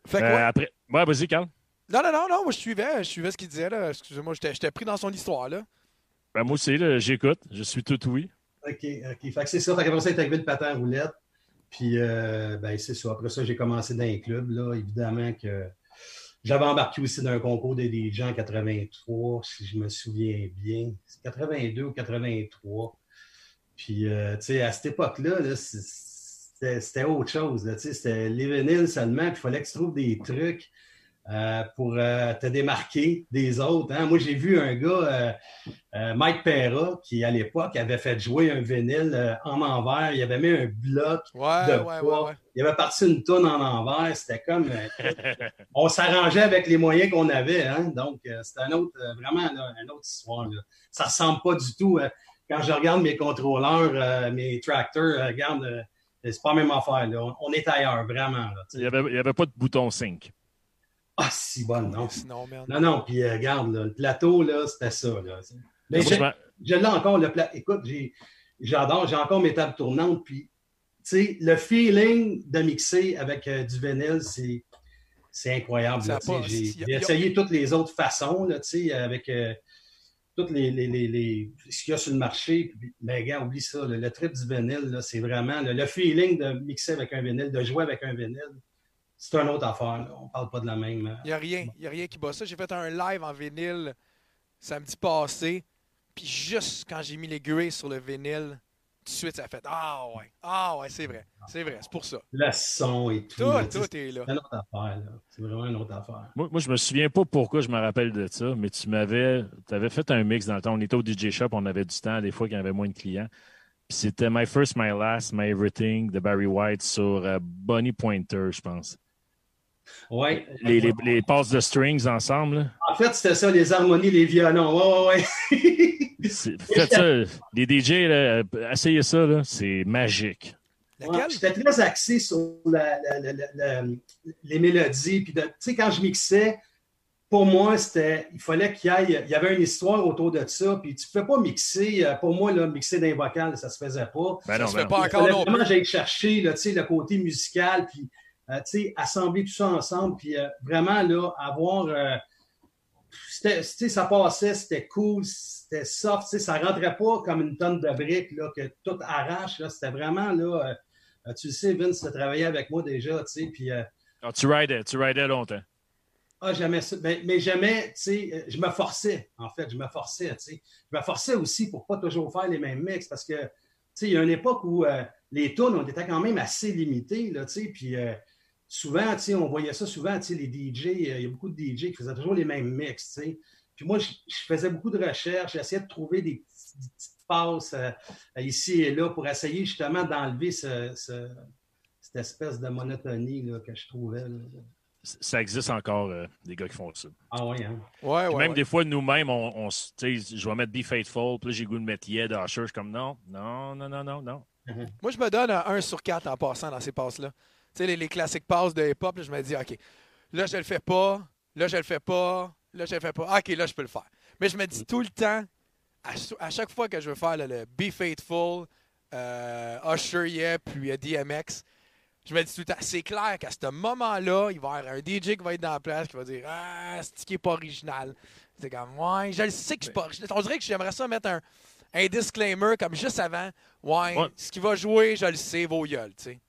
fait quoi? après... Ouais, vas-y, Carl. Non, non, non, non, moi je suivais, je suivais ce qu'il disait, là. Excusez-moi, j'étais pris dans son histoire, là. Ben, moi aussi, j'écoute. Je suis tout oui. OK, OK. Fait que c'est ça. Fait qu'après ça, est arrivé le patin à roulette. Puis, euh, ben, c'est ça. Après ça, j'ai commencé dans un club, là. Évidemment que j'avais embarqué aussi dans un concours des DJ en 83, si je me souviens bien. C'est 82 ou 83. Puis, euh, tu sais, à cette époque-là, -là, c'était autre chose. C'était les vinyles seulement. Puis, il fallait que tu trouves des trucs euh, pour euh, te démarquer des autres. Hein. Moi, j'ai vu un gars, euh, Mike Perra, qui à l'époque avait fait jouer un vinyle en envers. Il avait mis un bloc de poids. Il avait parti une tonne en envers. C'était comme. <laughs> on s'arrangeait avec les moyens qu'on avait. Hein. Donc, c'était un autre, vraiment une autre histoire. Là. Ça ressemble pas du tout. quand je regarde mes contrôleurs, mes tracteurs, regarde, c'est pas la même affaire. On, est ailleurs, vraiment. il n'y avait, avait, pas de bouton sync. Ah, si bonne, non. Non, non, puis euh, regarde, le plateau, là, c'était ça. Là. Mais je, l'ai encore, le plateau. Écoute, j'adore, j'ai encore mes tables tournantes, puis, tu sais, le feeling de mixer avec euh, du vinyle, c'est, c'est incroyable. J'ai essayé toutes les autres façons, là, tu sais, avec... Euh, toutes les, les, les, les ce qu'il y a sur le marché. Mais gars, oublie ça. Le, trip du vinyle, c'est vraiment le, feeling de mixer avec un vinyle, de jouer avec un vinyle. C'est une autre affaire. On parle pas de la même. Il n'y a rien. Il a rien qui bat ça. J'ai fait un live en vinyle samedi passé. Puis juste quand j'ai mis les grilles sur le vinyle, tout de suite, ça a fait Ah ouais, ah ouais, c'est vrai, c'est vrai, c'est pour ça. Le son et tout. Tout, tout est là. C'est une autre affaire, là. C'est vraiment une autre affaire. Moi, moi, je me souviens pas pourquoi je me rappelle de ça, mais tu m'avais avais fait un mix dans le temps. On était au DJ Shop, on avait du temps, des fois qu'il y avait moins de clients. Puis c'était My First, My Last, My Everything de Barry White sur uh, Bonnie Pointer, je pense. Ouais. Les, les, les, passes de strings ensemble. En fait, c'était ça, les harmonies, les violons. Ouais, ouais, ouais. <laughs> Faites ça. Les DJ, là, essayez ça, là, c'est magique. Ouais, J'étais très axé sur la, la, la, les mélodies. Puis, tu sais, quand je mixais, pour moi, c'était, il fallait qu'il y ait, il y avait une histoire autour de ça. Puis, tu ne peux pas mixer, euh, pour moi, là, mixer d'un vocal, ça ne se faisait pas. Ben non, ça se ben fait pas encore non Vraiment, j'ai cherché, là, tu sais, le côté musical, puis, euh, tu sais, assembler tout ça ensemble, puis euh, vraiment, là, avoir. Euh, ça passait, c'était cool, c'était soft, ça rentrait pas comme une tonne de briques là, que tout arrache. C'était vraiment là. Euh, tu le sais, Vince, tu as travaillé avec moi déjà, tu sais. Puis, euh, ah, tu ridais, tu ridais longtemps. Ah, jamais ça. Mais, mais jamais, tu sais, je me forçais, en fait, je me forçais, tu sais. Je me forçais aussi pour pas toujours faire les mêmes mix parce que, tu sais, il y a une époque où euh, les tunes, on était quand même assez limités, là, tu sais. Puis, souvent, tu sais, on voyait ça souvent, tu sais, les DJ, il y a beaucoup de DJ qui faisaient toujours les mêmes mix, tu sais. Puis moi, je, faisais beaucoup de recherches, j'essayais de trouver des, petites passes euh, ici et là pour essayer justement d'enlever ce, cette espèce de monotonie là, que je trouvais. Ça existe encore, euh, des gars qui font ça. Ah oui, hein? Ouais, ouais, même ouais. des fois, nous-mêmes, on, on je vais mettre Be Faithful, puis là, j'ai goût de mettre Yeah d'Usher. Je suis comme non, non, non, non, non, non. Moi, je me donne un 1 sur 4 en passant dans ces passes-là. Tu sais, les, les classiques passes de hip-hop, je me dis, OK, là, je le fais pas, là, je le fais pas, là, je le fais pas. OK, là, je peux le faire. Mais je me dis tout le temps, à, à chaque fois que je veux faire le, le Be Faithful, euh, Usher, yeah, puis euh, DMX, je me dis tout le temps, c'est clair qu'à ce moment-là, il va y avoir un DJ qui va être dans la place qui va dire Ah, c'est qui est pas original? C'est comme, ouais, je le sais que je suis pas original. On dirait que j'aimerais ça mettre un, un disclaimer comme juste avant. Ouais, Ouais. ce qui va jouer, je le sais, vos gueules, tu sais.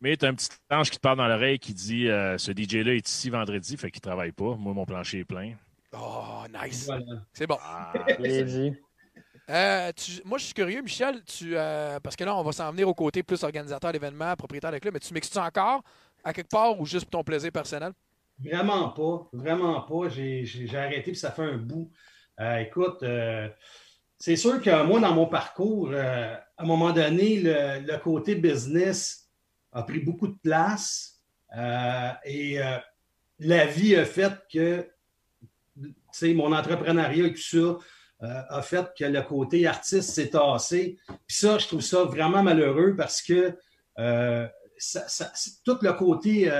Mais t'as un petit ange qui te parle dans l'oreille qui dit euh, Ce DJ-là est ici vendredi, fait qu'il travaille pas. Moi, mon plancher est plein. Oh, nice. Voilà. C'est bon. Ah. <laughs> Euh, tu- moi, je suis curieux, Michel, tu, euh, parce que là, on va s'en venir au côté plus organisateur d'événements, propriétaire de club, mais tu mixes-tu encore à quelque part ou juste pour ton plaisir personnel? Vraiment pas. Vraiment pas. J'ai j'ai- j'ai arrêté puis ça fait un bout. Euh, écoute, euh, c'est sûr que moi, dans mon parcours, euh, à un moment donné, le, le côté business a pris beaucoup de place euh, et euh, la vie a fait que, tu sais, mon entrepreneuriat et tout ça euh, a fait que le côté artiste s'est tassé. Puis ça, je trouve ça vraiment malheureux parce que tout le côté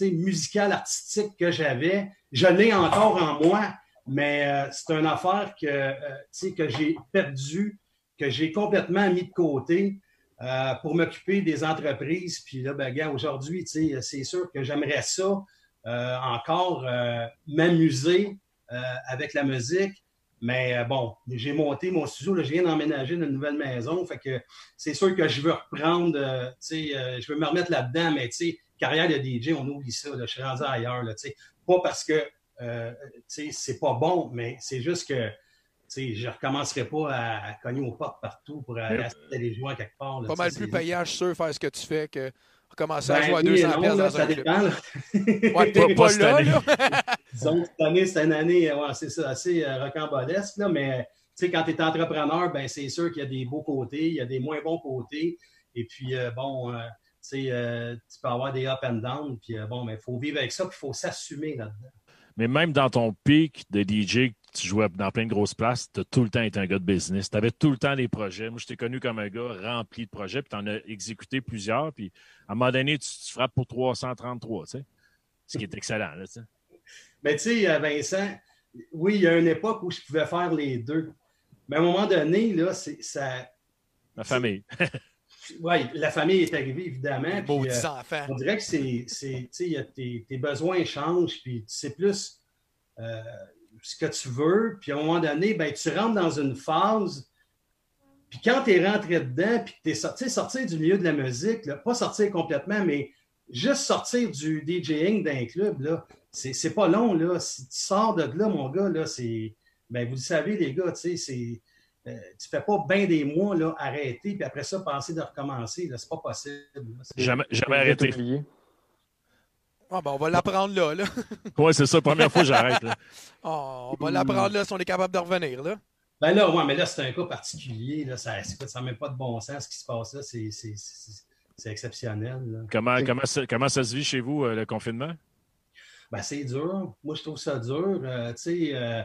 musical, artistique que j'avais, je l'ai encore en moi, mais c'est une affaire que, que j'ai perdu, que j'ai complètement mis de côté euh, pour m'occuper des entreprises. Puis là, ben, aujourd'hui, c'est sûr que j'aimerais ça euh, encore euh, m'amuser euh, avec la musique. Mais euh, bon, j'ai monté mon studio, là, je viens d'emménager dans une nouvelle maison. Fait que c'est sûr que je veux reprendre, je veux me remettre là-dedans, mais carrière de DJ, on oublie ça. Là, je suis rendu ailleurs, là. Pas parce que, c'est pas bon, mais c'est juste que, sais, je recommencerai pas à, cogner aux portes partout pour aller jouer à quelque part. là, Pas mal plus payant, je suis sûr, faire ce que tu fais que recommencer à Ben jouer à oui 200 et non, là, dans ça un club. dépend. là. <laughs> Ouais, peut-être <laughs> Pas pas cette année. <laughs> Disons que cette année, c'est une année, euh, ouais, c'est ça, assez euh, rocambolesque, là, mais quand tu es entrepreneur, ben, c'est sûr qu'il y a des beaux côtés, il y a des moins bons côtés. Et puis, euh, bon, euh, tu euh, tu peux avoir des up and down, puis bon, mais il faut vivre avec ça, puis il faut s'assumer là-dedans. Mais même dans ton pic de DJ, tu jouais dans plein de grosses places, tu as tout le temps été un gars de business. Tu avais tout le temps des projets. Moi, je t'ai connu comme un gars rempli de projets, puis tu en as exécuté plusieurs. Puis à un moment donné, tu, tu frappes pour 333, tu sais. Ce qui est excellent, là, tu sais. Mais tu sais, euh, Vincent, oui, il y a une époque où je pouvais faire les deux. Mais à un moment donné, là, c'est ça. La famille. Oui, la famille est arrivée, évidemment. Les puis, euh, 10 enfants. On dirait que c'est, c'est tes, tes besoins changent, puis c'est plus, euh, ce que tu veux, puis à un moment donné, ben, tu rentres dans une phase. Puis quand tu es rentré dedans, puis que tu es sorti, sortir du milieu de la musique, pas sortir complètement, mais juste sortir du DJing d'un club, là, c'est pas long. Là. Si tu sors de là, mon gars, là, c'est. Ben, vous le savez, les gars, tu sais, c'est. Euh, tu fais pas bien des mois là, arrêter, puis après ça, penser de recommencer. C'est pas possible. Jamais, jamais arrêté. Ah, ben, on va l'apprendre là. là. <laughs> oui, c'est ça. Première fois, j'arrête. Oh, on va l'apprendre là si on est capable de revenir. Là. Ben là, ouais, mais là, c'est un cas particulier. Là. Ça n'a même pas de bon sens ce qui se passe là. C'est exceptionnel. Là. Comment, comment, ça, comment ça se vit chez vous, euh, le confinement? Ben, c'est dur. Moi, je trouve ça dur. Euh, tu sais, euh,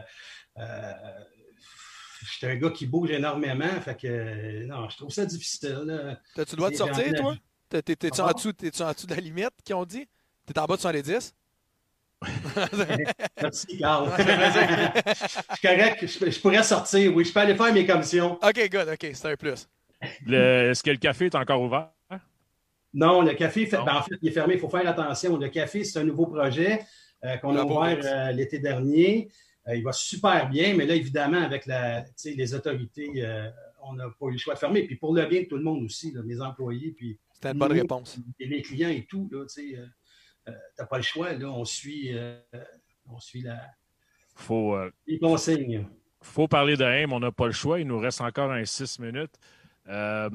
suis un gars qui bouge énormément. Fait que, non, je trouve ça difficile. T'as-tu le droit de sortir, toi? T'es-tu en, dessous, en dessous de la limite qu'ils ont dit? T'es en bas de 70? <laughs> Merci, Carl. <laughs> je suis correct. Je, pourrais sortir, oui. Je peux aller faire mes commissions. OK, good. OK, c'est un plus. Est-ce que le café est encore ouvert? Non, le café, fait, ben, en fait, il est fermé. Il faut faire attention. Le café, c'est un nouveau projet euh, qu'on a ouvert euh, l'été dernier. Euh, il va super bien, mais là, évidemment, avec la, les autorités, on n'a pas eu le choix de fermer. Puis pour le bien de tout le monde aussi, mes employés. Puis C'était une bonne réponse. Et les clients et tout, tu n'as pas le choix. Là, on suit, on suit la, faut, les consignes. Il faut parler de HEM, on n'a pas le choix. Il nous reste encore un six minutes. Euh,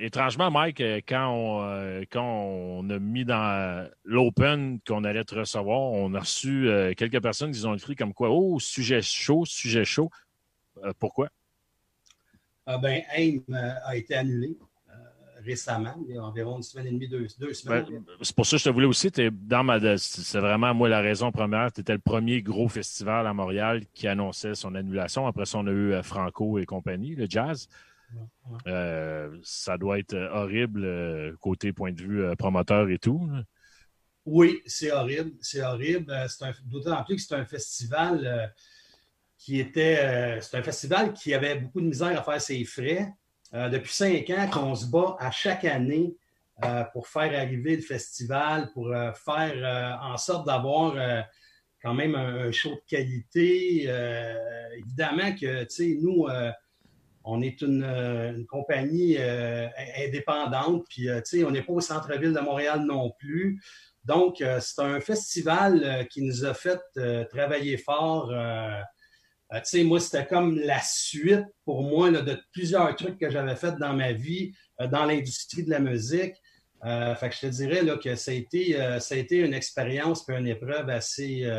étrangement, Mike, euh, quand on, euh, quand on a mis dans l'open qu'on allait te recevoir, on a reçu quelques personnes qui ont écrit comme quoi Oh, sujet chaud, sujet chaud. pourquoi? Ah ben, AIM a été annulé récemment, il y a environ une semaine et demie, deux, semaines. Ben, c'est pour ça que je te voulais aussi. dans ma, c'est vraiment, moi, la raison première. Tu étais le premier gros festival à Montréal qui annonçait son annulation. Après ça, on a eu Franco et compagnie, le jazz. Euh, ça doit être euh, horrible euh, côté point de vue promoteur et tout. Oui, c'est horrible. C'est horrible. D'autant plus que c'est un festival qui était. c'est un festival qui avait beaucoup de misère à faire ses frais. depuis cinq ans qu'on se bat à chaque année pour faire arriver le festival, pour faire en sorte d'avoir quand même un, show de qualité. évidemment que, tu sais, nous, on est une, euh, compagnie euh, indépendante, puis euh, on n'est pas au centre-ville de Montréal non plus. Donc, c'est un festival qui nous a fait travailler fort. moi, c'était comme la suite pour moi de plusieurs trucs que j'avais fait dans ma vie dans l'industrie de la musique. je te dirais que ça a été, ça a été une expérience et une épreuve assez,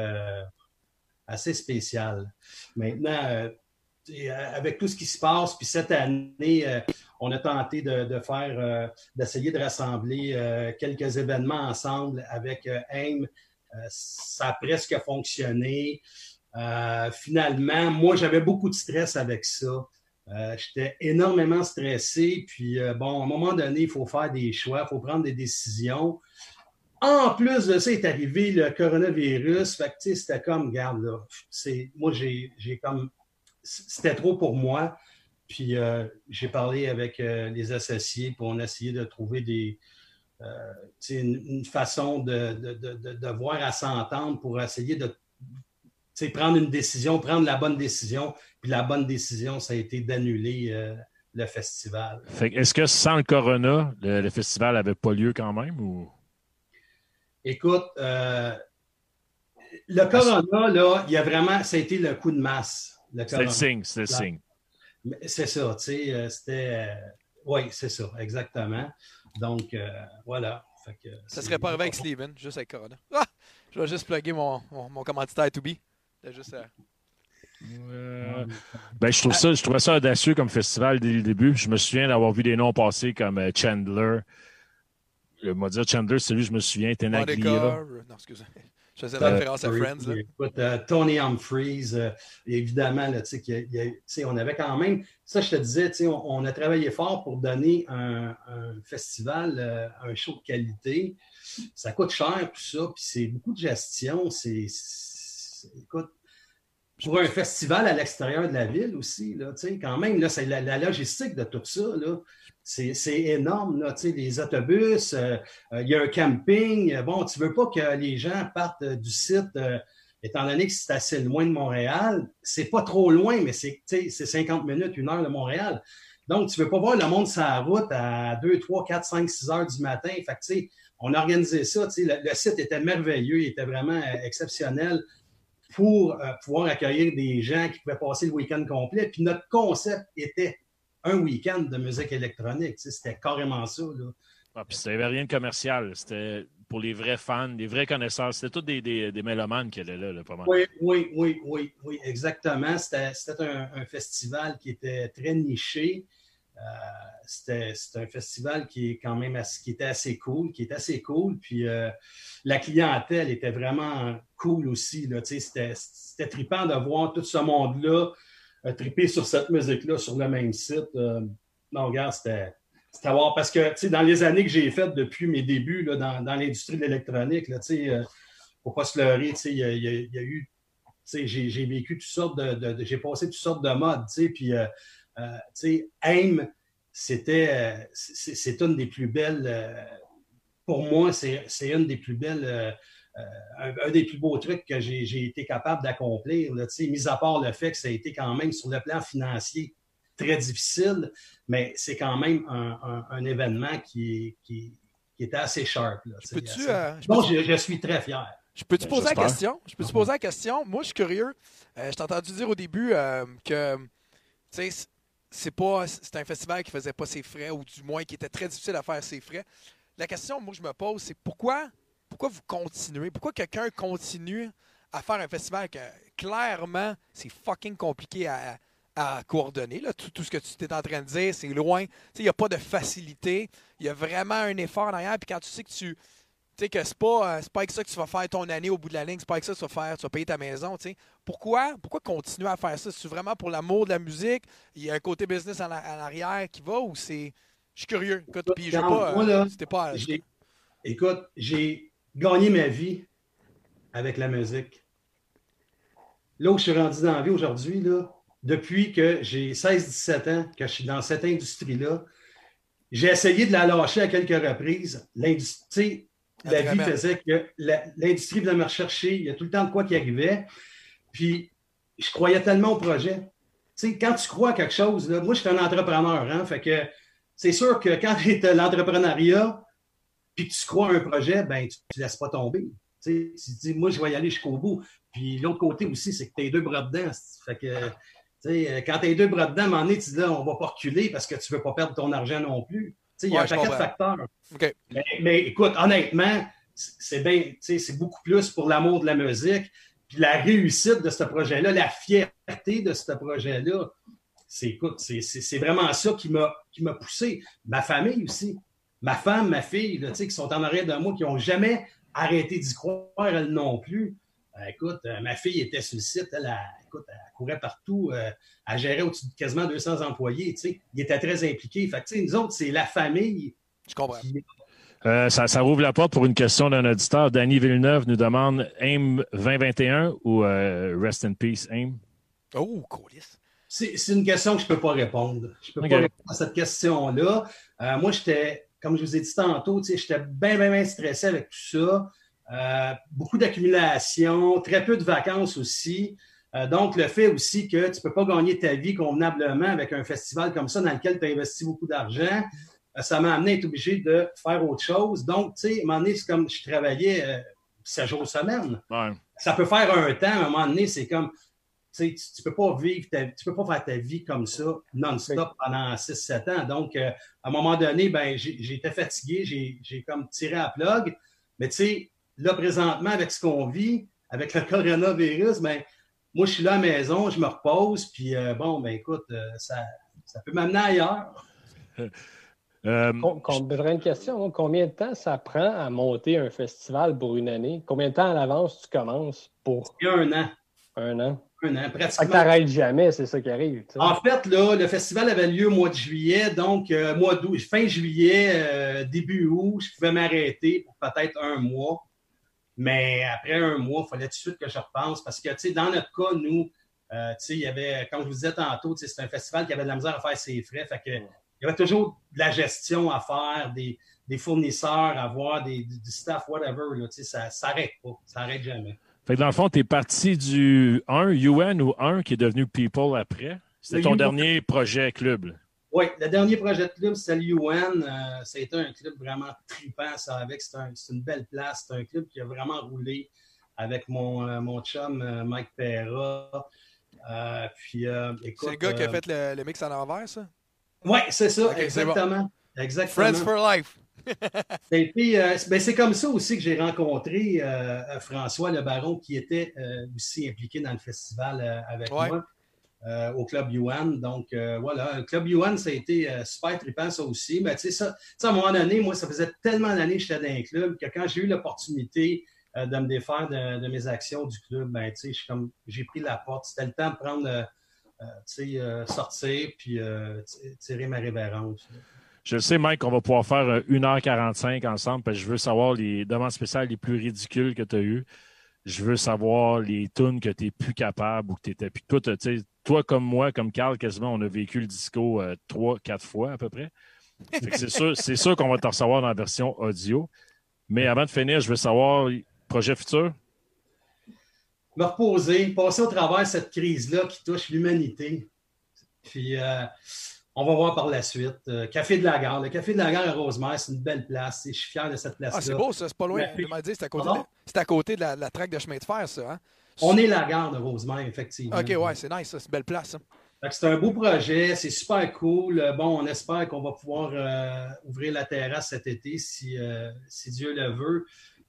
assez spéciale. Maintenant, euh, avec tout ce qui se passe, puis cette année, euh, on a tenté de, faire, euh, d'essayer de rassembler quelques événements ensemble avec AIM. ça a presque fonctionné. finalement, moi, j'avais beaucoup de stress avec ça. J'étais énormément stressé. Puis, bon, à un moment donné, il faut faire des choix, il faut prendre des décisions. En plus de ça, est arrivé le coronavirus. Fait que, c'était comme, regarde, là, moi, j'ai comme c'était trop pour moi. Puis euh, j'ai parlé avec euh, les associés pour on a essayé de trouver des, euh, une, façon de, voir à s'entendre pour essayer de prendre une décision, prendre la bonne décision. Puis la bonne décision, ça a été d'annuler le festival. Est-ce que sans le corona, le, festival n'avait pas lieu quand même? Ou... Écoute, le corona, là, il y a vraiment, ça a été le coup de masse. C'est le signe, c'est le signe. C'est ça, tu sais, euh, c'était. Euh, oui, c'est ça, exactement. Donc, euh, voilà. ça serait pas arrivé avec Steven, juste avec Corona. Ah! Je vais juste plugger mon, mon, mon commanditaire to be. Juste, ben, je, trouve ça, je trouvais ça audacieux comme festival dès le début. Je me souviens d'avoir vu des noms passer comme Chandler. Je vais dire Chandler, celui je me souviens, Tenaglia. Non, excusez. Je faisais référence à Friends. Écoute, euh, Tony Humphreys, euh, évidemment, là, on avait quand même, ça je te disais, on, on, a travaillé fort pour donner un, festival, euh, un show de qualité. Ça coûte cher, tout ça, puis c'est beaucoup de gestion. C'est, écoute, pour un festival à l'extérieur de la ville aussi, là, quand même, là, c'est la, la, logistique de tout ça. Là, c'est énorme, là, les autobus, euh, euh, il y a un camping. Bon, tu veux pas que les gens partent du site. Euh, étant donné que c'est assez loin de Montréal, c'est pas trop loin, mais c'est 50 minutes, une heure de Montréal. Donc, tu veux pas voir le monde sur la route à 2, 3, 4, 5, 6 heures du matin. Fait que, tu sais, on a organisé ça. Le, site était merveilleux, il était vraiment euh, exceptionnel pour euh, pouvoir accueillir des gens qui pouvaient passer le week-end complet. Puis notre concept était un week-end de musique électronique. C'était carrément ça. Là. Ah, puis c'était rien de commercial. C'était pour les vrais fans, les vrais connaisseurs. C'était tous des, des, des, mélomanes qui allaient là, pas mal. Oui, oui, oui, oui, oui, exactement. C'était un, festival qui était très niché. Euh, c'était un festival qui est quand même qui était assez cool, qui était assez cool. Puis euh, la clientèle était vraiment cool aussi. C'était trippant de voir tout ce monde-là euh, tripper sur cette musique-là sur le même site. non, regarde, c'était c'est voir parce que dans les années que j'ai faites depuis mes débuts là, dans, dans l'industrie de l'électronique, il ne euh, faut pas se leurrer, il y, y, a eu. J'ai vécu toutes sortes de. j'ai passé toutes sortes de modes. Puis euh, euh, AIM, c'était c'est une des plus belles. pour moi, c'est une des plus belles. Un, des plus beaux trucs que j'ai été capable d'accomplir, mis à part le fait que ça a été quand même sur le plan financier très difficile, mais c'est quand même un, événement qui, qui, était assez sharp. Là, je, euh, je, suis très fier. Je peux-tu poser la question? Je peux-tu poser la question? Moi, je suis curieux. Euh, je t'ai entendu dire au début euh, que c'est pas c'est un festival qui faisait pas ses frais, ou du moins qui était très difficile à faire ses frais. La question, moi, je me pose, c'est pourquoi, pourquoi vous continuez? Pourquoi quelqu'un continue à faire un festival que clairement, c'est fucking compliqué à, à coordonner. Là? Tout, ce que tu étais en train de dire, c'est loin. Il n'y a pas de facilité. Il y a vraiment un effort derrière. Puis quand tu sais que tu sais que c'est pas, euh, pas avec ça que tu vas faire ton année au bout de la ligne, c'est pas avec ça que tu vas faire, tu vas payer ta maison. Pourquoi? Pourquoi continuer à faire ça? C'est vraiment pour l'amour de la musique? Il y a un côté business en, arrière qui va ou c'est. Je suis curieux. Écoute, puis je pas. Euh, pas écoute, j'ai gagné ma vie avec la musique. Là où je suis rendu dans la vie aujourd'hui, là, depuis que j'ai 16-17 ans, que je suis dans cette industrie-là. J'ai essayé de la lâcher à quelques reprises. L'industrie, la vie faisait que l'industrie venait me rechercher. Il y a tout le temps de quoi qui arrivait. Puis, je croyais tellement au projet. Tu sais, quand tu crois à quelque chose, là, moi, je suis un entrepreneur. Hein, fait que c'est sûr que quand <laughs> tu es l'entrepreneuriat, puis que tu crois à un projet, ben, tu ne laisses pas tomber. Tu, dis, moi, je vais y aller jusqu'au bout. Puis l'autre côté aussi, c'est que tu as deux bras dedans. Fait que euh, quand tu as deux bras dedans, à un moment donné, tu dis là, on va pas reculer parce que tu ne veux pas perdre ton argent non plus. Il y a un paquet de facteurs. Mais, écoute, honnêtement, c'est bien, c'est beaucoup plus pour l'amour de la musique. Puis la réussite de ce projet-là, la fierté de ce projet-là, c'est écoute, c'est vraiment ça qui m'a poussé. Ma famille aussi. Ma femme, ma fille, là, qui sont en arrière de moi, qui n'ont jamais arrêté d'y croire, elles non plus. Ben, écoute, euh, ma fille était sur le site, elle, écoute, elle courait partout, euh, elle gérait au-dessus de quasiment 200 employés, tu sais, il était très impliqué. Fait que, nous autres, c'est la famille. Je comprends. Euh, ça, ça, rouvre la porte pour une question d'un auditeur. Danny Villeneuve nous demande AIM 2021 ou Rest in Peace AIM? Oh, cooliste. C'est une question que je ne peux pas répondre. Je ne peux pas répondre à cette question-là. moi, j'étais, comme je vous ai dit tantôt, j'étais bien, bien, bien stressé avec tout ça. Euh, beaucoup d'accumulation, très peu de vacances aussi. Euh, donc, le fait aussi que tu ne peux pas gagner ta vie convenablement avec un festival comme ça dans lequel tu as investi beaucoup d'argent, euh, ça m'a amené à être obligé de faire autre chose. Donc, tu sais, à un moment donné, c'est comme je travaillais 7 jours semaine. Ça peut faire un temps, à un moment donné, c'est comme, tu ne peux pas vivre, tu peux pas faire ta vie comme ça non-stop pendant 6-7 ans. Donc, à un moment donné, ben, j'étais fatigué, j'ai comme tiré à plug. Mais tu sais, là, présentement, avec ce qu'on vit, avec le <laughs> coronavirus, ben, moi, je suis là à la maison, je me repose, puis euh, bon, ben écoute, euh, ça, ça, peut m'amener ailleurs. <laughs> Euh, une question. Combien de temps ça prend à monter un festival pour une année? Combien de temps à l'avance tu commences pour. un an. Un an? Un an, pratiquement. Ça t'arrêtes jamais, c'est ça qui arrive. En fait, là, le festival avait lieu au mois de juillet, donc mois d'août, fin juillet, début août, je pouvais m'arrêter pour peut-être un mois. Mais après un mois, il fallait tout de suite que je repense parce que, tu sais, dans notre cas, nous, euh, tu sais, il y avait, comme je vous disais tantôt, c'est un festival qui avait de la misère à faire ses frais. Fait que, il y avait toujours de la gestion à faire, des, des fournisseurs à voir, des, du staff, whatever. Là, ça ne s'arrête pas. Ça n'arrête jamais. Fait que dans le fond, tu es parti du 1, UN ou 1 qui est devenu People après? C'était Le ton UN. dernier projet club. là. Oui, le dernier projet de club, c'était l'UN. Euh, ça a été un club vraiment trippant, ça, avec. C'est un- c'est une belle place. C'est un club qui a vraiment roulé avec mon, euh, mon chum euh, Mike Perra. Euh, puis, euh, écoute. C'est le gars qui a fait le, le mix en envers, ça? Oui, c'est ça, c'est bon. exactement. Exactement. Friends for Life. <laughs> Été, euh, c'est- ben, c'est comme ça aussi que j'ai rencontré euh, euh, François Le Baron, qui était euh, aussi impliqué dans le festival avec Ouais. moi au Club Yuan. Donc voilà, le Club Yuan, ça a été super trippant, ça aussi. Ben, tu sais, ça, à un moment donné, moi, ça faisait tellement d'années que j'étais dans un club que quand j'ai eu l'opportunité de me défaire de, de mes actions du club, ben, tu sais, j'ai pris la porte. C'était le temps de prendre, tu sais, sortir puis tirer ma révérence. Je le sais, Mike, qu'on va pouvoir faire euh, 1h45 ensemble parce que je veux savoir les demandes spéciales les plus ridicules que tu as eues. Je veux savoir les tunes que tu n'es plus capable ou que tu étais plus. Toi, t'as- tu sais, toi, comme moi, comme Carl, quasiment, on a vécu le disco euh, trois, quatre fois à peu près. Sûr, <laughs> c'est sûr qu'on va te recevoir dans la version audio. Mais avant de finir, je veux savoir, projet futur? me reposer, passer au travers de cette crise-là qui touche l'humanité. Puis, euh, on va voir par la suite. Euh, Café de la Gare. Le Café de la Gare à Rosemère, c'est une belle place. Et je suis fier de cette place-là. Ah, c'est beau, ça. C'est pas loin. La Tu m'as dit, c'est à côté, de, à côté de la, la traque de chemin de fer, ça. Hein? On est la gare de Rosemère, effectivement. OK, ouais, c'est nice, ça. C'est une belle place, que C'est un beau projet, c'est super cool. Euh, Bon, on espère qu'on va pouvoir euh, ouvrir la terrasse cet été si, euh, si Dieu le veut,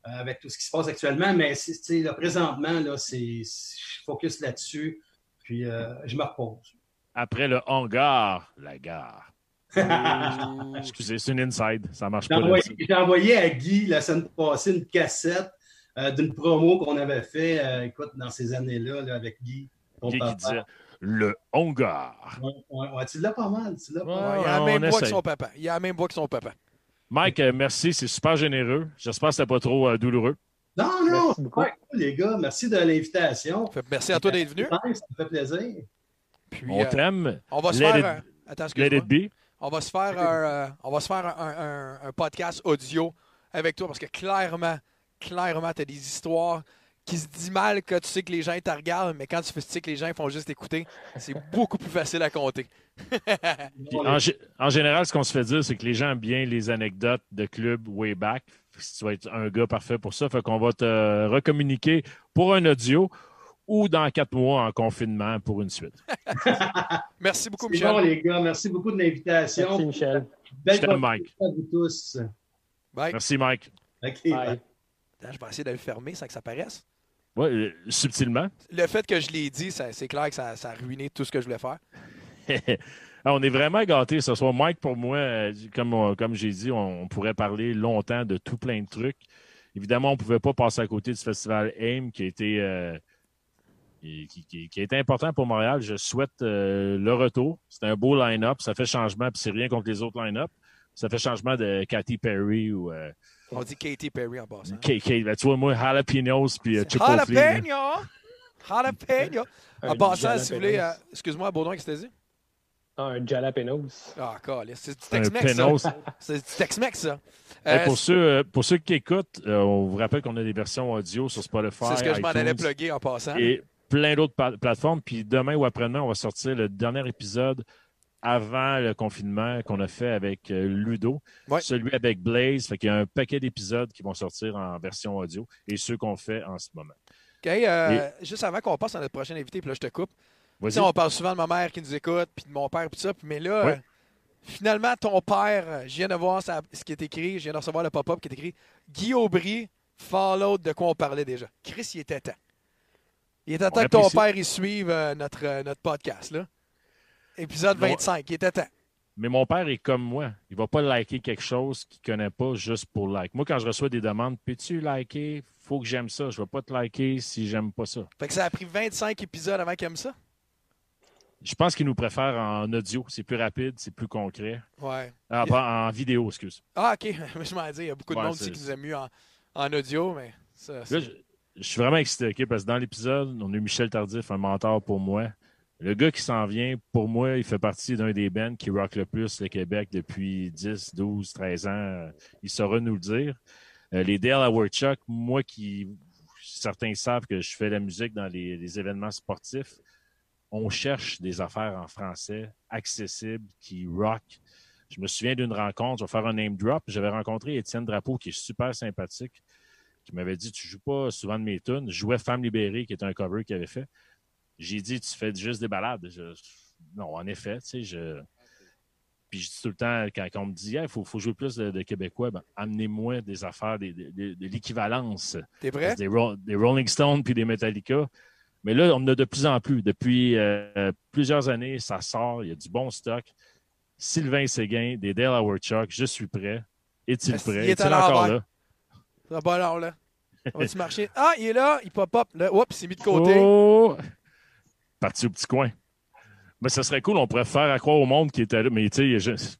euh, avec tout ce qui se passe actuellement. Mais là, présentement, là, c'est, je focus là-dessus, puis je me repose. Après le hangar, la gare. <laughs> Excusez, c'est une inside. Ça marche pas. j'ai envoyé à Guy la semaine passée une cassette euh, d'une promo qu'on avait fait, euh, écoute, dans ces années-là, là, avec Guy. ton Guy qui papa. disait le hangar. Ouais, ouais, ouais, tu l'as pas mal, tu l'as pas Ouais. mal. Il a la même voix que son papa. Il a la même voix que son papa. Mike, euh, merci, c'est super généreux. J'espère que c'était pas trop euh, douloureux. Non, non, Merci c'est beaucoup. les gars. Merci de l'invitation. Merci à toi d'être venu. Ça me fait plaisir. Puis, On euh, t'aime. on va se Let faire. it- un- Attends, Let it be. On va se faire un, euh, on va se faire un, un- un podcast audio avec toi parce que clairement, clairement, tu as des histoires qui se disent mal que tu sais que les gens te regardent, mais quand tu sais que les gens font juste écouter, c'est <laughs> beaucoup plus facile à compter. En général, ce qu'on se fait dire, c'est que les gens aiment bien les anecdotes de club way back. Si tu vas être un gars parfait pour ça, fait qu'on va te recommuniquer pour un audio ou dans quatre mois en confinement pour une suite. <laughs> Merci beaucoup, Michel. bon, les gars. Merci beaucoup de l'invitation. Merci, Michel. Belle Je Mike. à vous tous. Bye. Merci, Mike. OK. Bye. Attends, je vais essayer de le fermer sans que ça paraisse. Ouais, euh, subtilement. Le fait que je l'ai dit, ça- c'est clair que ça, ça a ruiné tout ce que je voulais faire. <laughs> Ah, on est vraiment gâtés ce soir. Mike, pour moi, euh, comme, on- comme j'ai dit, on, on pourrait parler longtemps de tout plein de trucs. Évidemment, on ne pouvait pas passer à côté du festival AIM qui a été, euh, qui, qui- qui- qui a été important pour Montréal. Je souhaite euh, le retour. C'est un beau line-up. Ça fait changement, puis c'est rien contre les autres line-up. Ça fait changement de Katy Perry ou euh, On dit Katy Perry en passant. KK. Ben, tu vois, moi, Jalapenos puis euh, Chipotle. Jalapeno! Jalapeno! En passant, si vous voulez, euh, excuse-moi, Baudouin, qu'est-ce que t'as dit? Ah, un jalapenos. Ah, c'est du Un Tex-Mex, ça. C'est du Tex-Mex, ça. Hey, Euh, pour, ceux, euh, pour ceux qui écoutent, euh, on vous rappelle qu'on a des versions audio sur Spotify. c'est ce que je m'en allais plugger en passant. et plein d'autres plateformes. Puis demain ou après-demain, on va sortir le dernier épisode avant le confinement qu'on a fait avec euh, Ludo. Ouais. Celui avec Blaze. Fait qu'il y a un paquet d'épisodes qui vont sortir en version audio et ceux qu'on fait en ce moment. OK, euh, juste avant qu'on passe à notre prochain invité, puis là, je te coupe. On parle souvent de ma mère qui nous écoute, puis de mon père, puis tout ça. puis- Mais là, Ouais. finalement, ton père, je viens de voir ça- ce qui est écrit, je viens de recevoir le pop-up qui est écrit Guy Aubry, Fallout, de quoi on parlait déjà. Chris, il était temps. Il était temps On que ton père il suive euh, notre, euh, notre podcast. Là. Épisode Bon. 25, il était temps. Mais mon père est comme moi. Il va pas liker quelque chose qu'il connaît pas juste pour like. Moi, quand je reçois des demandes, peux-tu liker? Faut que j'aime ça. Je vais pas te liker si j'aime pas ça. Fait que ça a pris 25 épisodes avant qu'il aime ça? Je pense qu'il nous préfère en audio. C'est plus rapide, c'est plus concret. Ouais. Ah, en vidéo, excuse. Ah, OK. <laughs> je m'en dis, il y a beaucoup de Ouais, monde qui nous aime mieux en, en audio, mais ça. Là, je, suis vraiment excité, OK, parce que dans l'épisode, on a eu Michel Tardif, un mentor pour moi. Le gars qui s'en vient, pour moi, il fait partie d'un des bands qui rock le plus le Québec depuis 10, 12, 13 ans. Il saura nous le dire. Euh, les Dale Howard Chuck, moi qui certains savent que je fais la musique dans les, événements sportifs. On cherche des affaires en français accessibles, qui rock. Je me souviens d'une rencontre, je vais faire un name drop. J'avais rencontré Étienne Drapeau, qui est super sympathique, qui m'avait dit Tu joues pas souvent de mes tunes. Je jouais Femme libérée, qui est un cover qu'il avait fait. J'ai dit Tu fais juste des balades. non, en effet, tu sais, je puis je dis tout le temps, quand, on me dit, il faut, jouer plus de, Québécois, ben, amenez-moi des affaires, de l'équivalence. T'es prêt? Des, Rolling Stones puis des Metallica. Mais là, on en a de plus en plus. Depuis euh, plusieurs années, ça sort, il y a du bon stock. Sylvain Séguin, des Dale Howard Chuck, je suis prêt. Est-il prêt? Est-il encore là? Ça va alors là. On va-tu marcher? Ah, il est là, il pop-up. Oups, il s'est mis de côté. Oh! Parti au petit coin. Mais ce serait cool, on pourrait faire à croire au monde qui était là. Mais tu sais,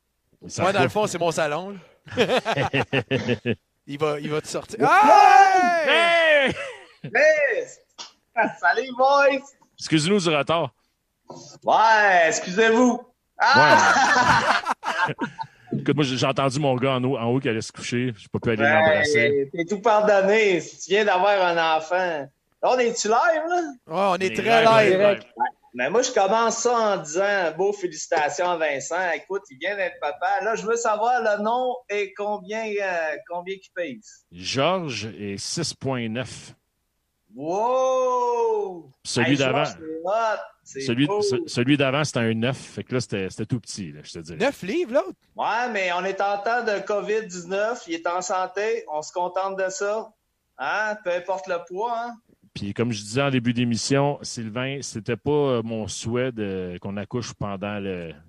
Moi, dans le fond, c'est mon salon. <laughs> il, va, il va te sortir. Hey! Hey! Salut, boys! Excusez-nous du retard. Ouais, excusez-vous. Ah! <laughs> Écoute, moi, j'ai entendu mon gars en haut, en haut qui allait se coucher. Je n'ai pas pu aller l'embrasser. T'es tout pardonné si tu viens d'avoir un enfant. Là, on est-tu live, là? Ouais, on est, très live. live. Mais moi, je commence ça en disant beau félicitations à Vincent. Écoute, il vient d'être papa. Là, je veux savoir le nom et combien, euh, combien il pèse. Georges est 6,9. Wow! Celui d'avant. Celui, celui d'avant, c'était un 9. Fait que là, c'était tout petit, je te dirais. 9 livres, l'autre? Ouais, mais on est en temps de COVID-19. Il est en santé. On se contente de ça. Hein? Peu importe le poids, hein? Puis comme je disais en début d'émission, Sylvain, c'était pas euh, mon souhait qu'on accouche pendant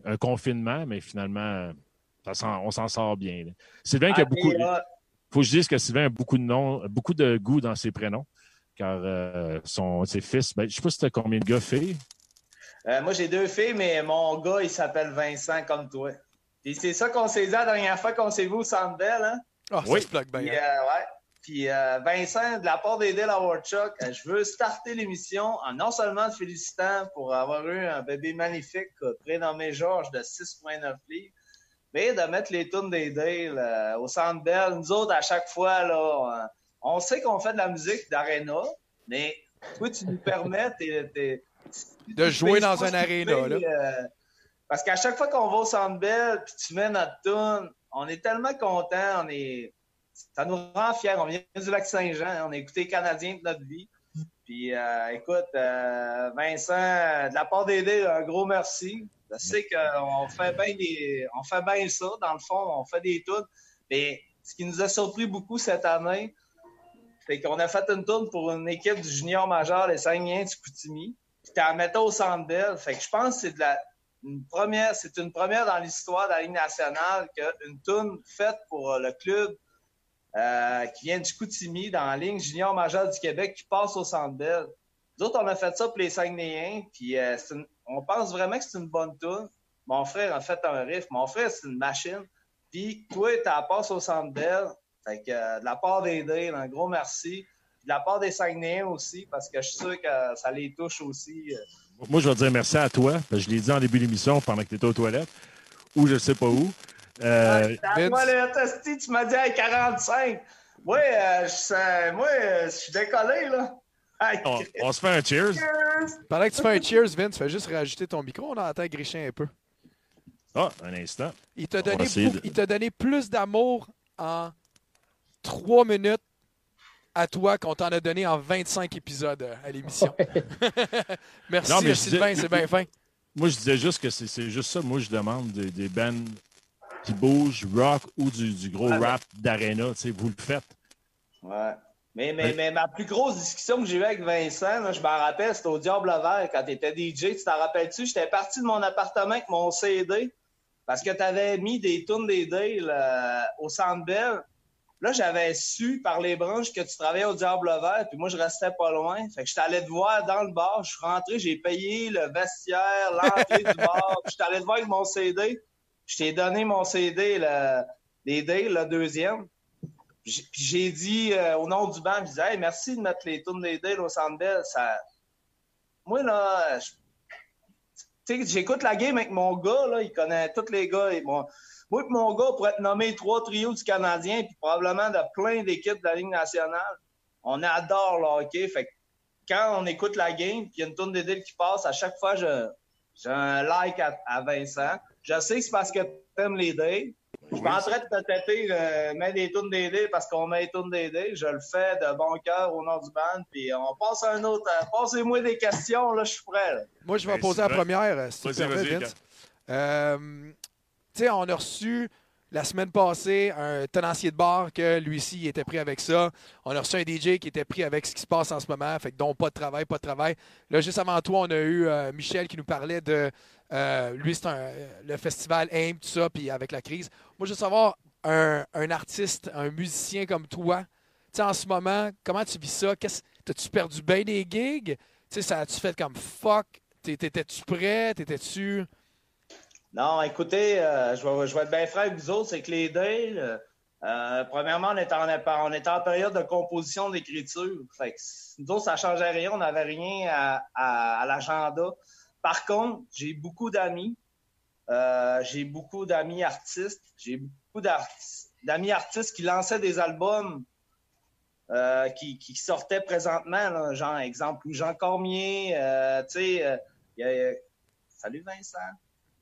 un confinement, mais finalement, on s'en sort bien. Sylvain qui a ah, beaucoup. Il faut que je dise que Sylvain a beaucoup de noms, beaucoup de goût dans ses prénoms. Car euh, son, ses fils, ben, je sais pas si tu as combien de gars filles. Euh, moi, j'ai deux filles, mais mon gars, il s'appelle Vincent comme toi. Et c'est ça qu'on s'est dit la dernière fois qu'on s'est vu au Centre hein? Ah, ça se bien. ouais. Puis euh, Vincent, de la part d'Edel Chuck, euh, je veux starter l'émission en non seulement te félicitant pour avoir eu un bébé magnifique euh, prénommé Georges de 6,9 livres, mais de mettre les tunes d'Edel au Centre Bell. Nous autres, à chaque fois, là, on sait qu'on fait de la musique d'arena, mais toi, tu nous permets de jouer dans un aréna. parce qu'à chaque fois qu'on va au Centre Bell, puis tu mets notre tune, on est tellement content, on est ça nous rend fiers. On vient du lac Saint-Jean. On a écouté les Canadiens de notre vie. Puis, euh, écoute, euh, Vincent, de la part d'aider, un gros merci. Je sais qu'on fait bien des, on fait bien ça. Dans le fond, on fait des tours. Mais ce qui nous a surpris beaucoup cette année, c'est qu'on a fait une tourne pour une équipe du junior majeur, les Saguenayens du Coutimi. Puis t'as mettre au centre belle. Fait que je pense que c'est la, une première, une dans l'histoire de la Ligue nationale qu'une tourne faite pour le club euh, qui vient du Coutimi dans la ligne junior majeur du Québec qui passe au Centre Bell. Nous autres, on a fait ça pour les Saguenayens, puis euh, on pense vraiment que c'est une bonne tune. Mon frère a fait un riff. Mon frère, c'est une machine. Puis toi, tu passe au Centre Bell. Fait que euh, de la part des un gros merci. De la part des Saguenayens aussi, parce que je suis sûr que ça les touche aussi. Moi, je vais dire merci à toi. je l'ai dit en début d'émission pendant que tu étais aux toilettes, ou je ne sais pas où. Euh, moi, le tu m'as dit à 45. Moi, euh, je, moi, euh, je suis décollé, là. <laughs> on, se fait un cheers. Pendant que tu fais un cheers, Vince, fais juste rajouter ton micro. On entend Grichin un peu. Ah, un instant. Il t'a donné, donné plus d'amour en trois minutes à toi qu'on t'en a donné en 25 épisodes euh, à l'émission. <laughs> Merci, non, Sylvain, c'est bien fin. Moi, je disais juste que c'est juste ça. Moi, je demande des, des bands qui bouge, rock ou du, gros rap d'arena, vous le faites. Ouais. Mais, mais, mais, ma plus grosse discussion que j'ai eue avec Vincent, je m'en rappelle, c'était au Diable Vert quand tu étais DJ. Tu t'en rappelles-tu? J'étais parti de mon appartement avec mon CD parce que tu avais mis des tunes des Dale euh, au Centre Bell. Là, j'avais su par les branches que tu travaillais au Diable Vert, puis moi, je restais pas loin. Fait que je allé te voir dans le bar. Je suis rentré, j'ai payé le vestiaire, l'entrée du bar. <laughs> Je allé te voir avec mon CD. Je t'ai donné mon CD, le, les Dale, le deuxième. Puis j'ai dit euh, au nom du banc, je disais hey, merci de mettre les tunes des Dale au Centre Ça... Moi, là, j'écoute la game avec mon gars, là, il connaît tous les gars. Et moi, moi mon gars pourrait être nommé trois trios du Canadien, puis probablement de plein d'équipes de la Ligue nationale. on adore le hockey. Fait que quand on écoute la game, puis il y a une tourne Dédé qui passe, à chaque fois, j'ai un like à, Vincent. Je sais que c'est parce que tu aimes les dés. Je suis en train de te têter, euh, mettre des tournes DD parce qu'on met des tournes DD. Je le fais de bon cœur au nom du band. Puis on passe à un autre. Euh, Posez-moi des questions, là, je suis prêt. Moi, je vais ben, poser la première, euh, si tu Vince. Euh, on a reçu la semaine passée, un tenancier de bar que lui-ci était pris avec ça. On a reçu un DJ qui était pris avec ce qui se passe en ce moment, fait que donc pas de travail, pas de travail. Là, juste avant toi, on a eu euh, Michel qui nous parlait de euh, lui, c'est le festival AIM, tout ça, puis avec la crise. Moi, je veux savoir un, artiste, un musicien comme toi, tu sais, en ce moment, comment tu vis ça? T'as-tu perdu bien des gigs? Tu sais, ça a-tu fait comme fuck? T'étais-tu prêt? T'étais-tu. Non, écoutez, euh, je, vais, être bien franc avec vous autres, c'est que les Dales, euh, premièrement, on était, en, période de composition d'écriture. Fait nous autres, ça ne changeait rien, on n'avait rien à, l'agenda. Par contre, j'ai beaucoup d'amis. Euh, j'ai beaucoup d'amis artistes. J'ai beaucoup d'amis artistes qui lançaient des albums qui, qui, sortaient présentement. genre, exemple, Jean Cormier, tu sais, salut Vincent.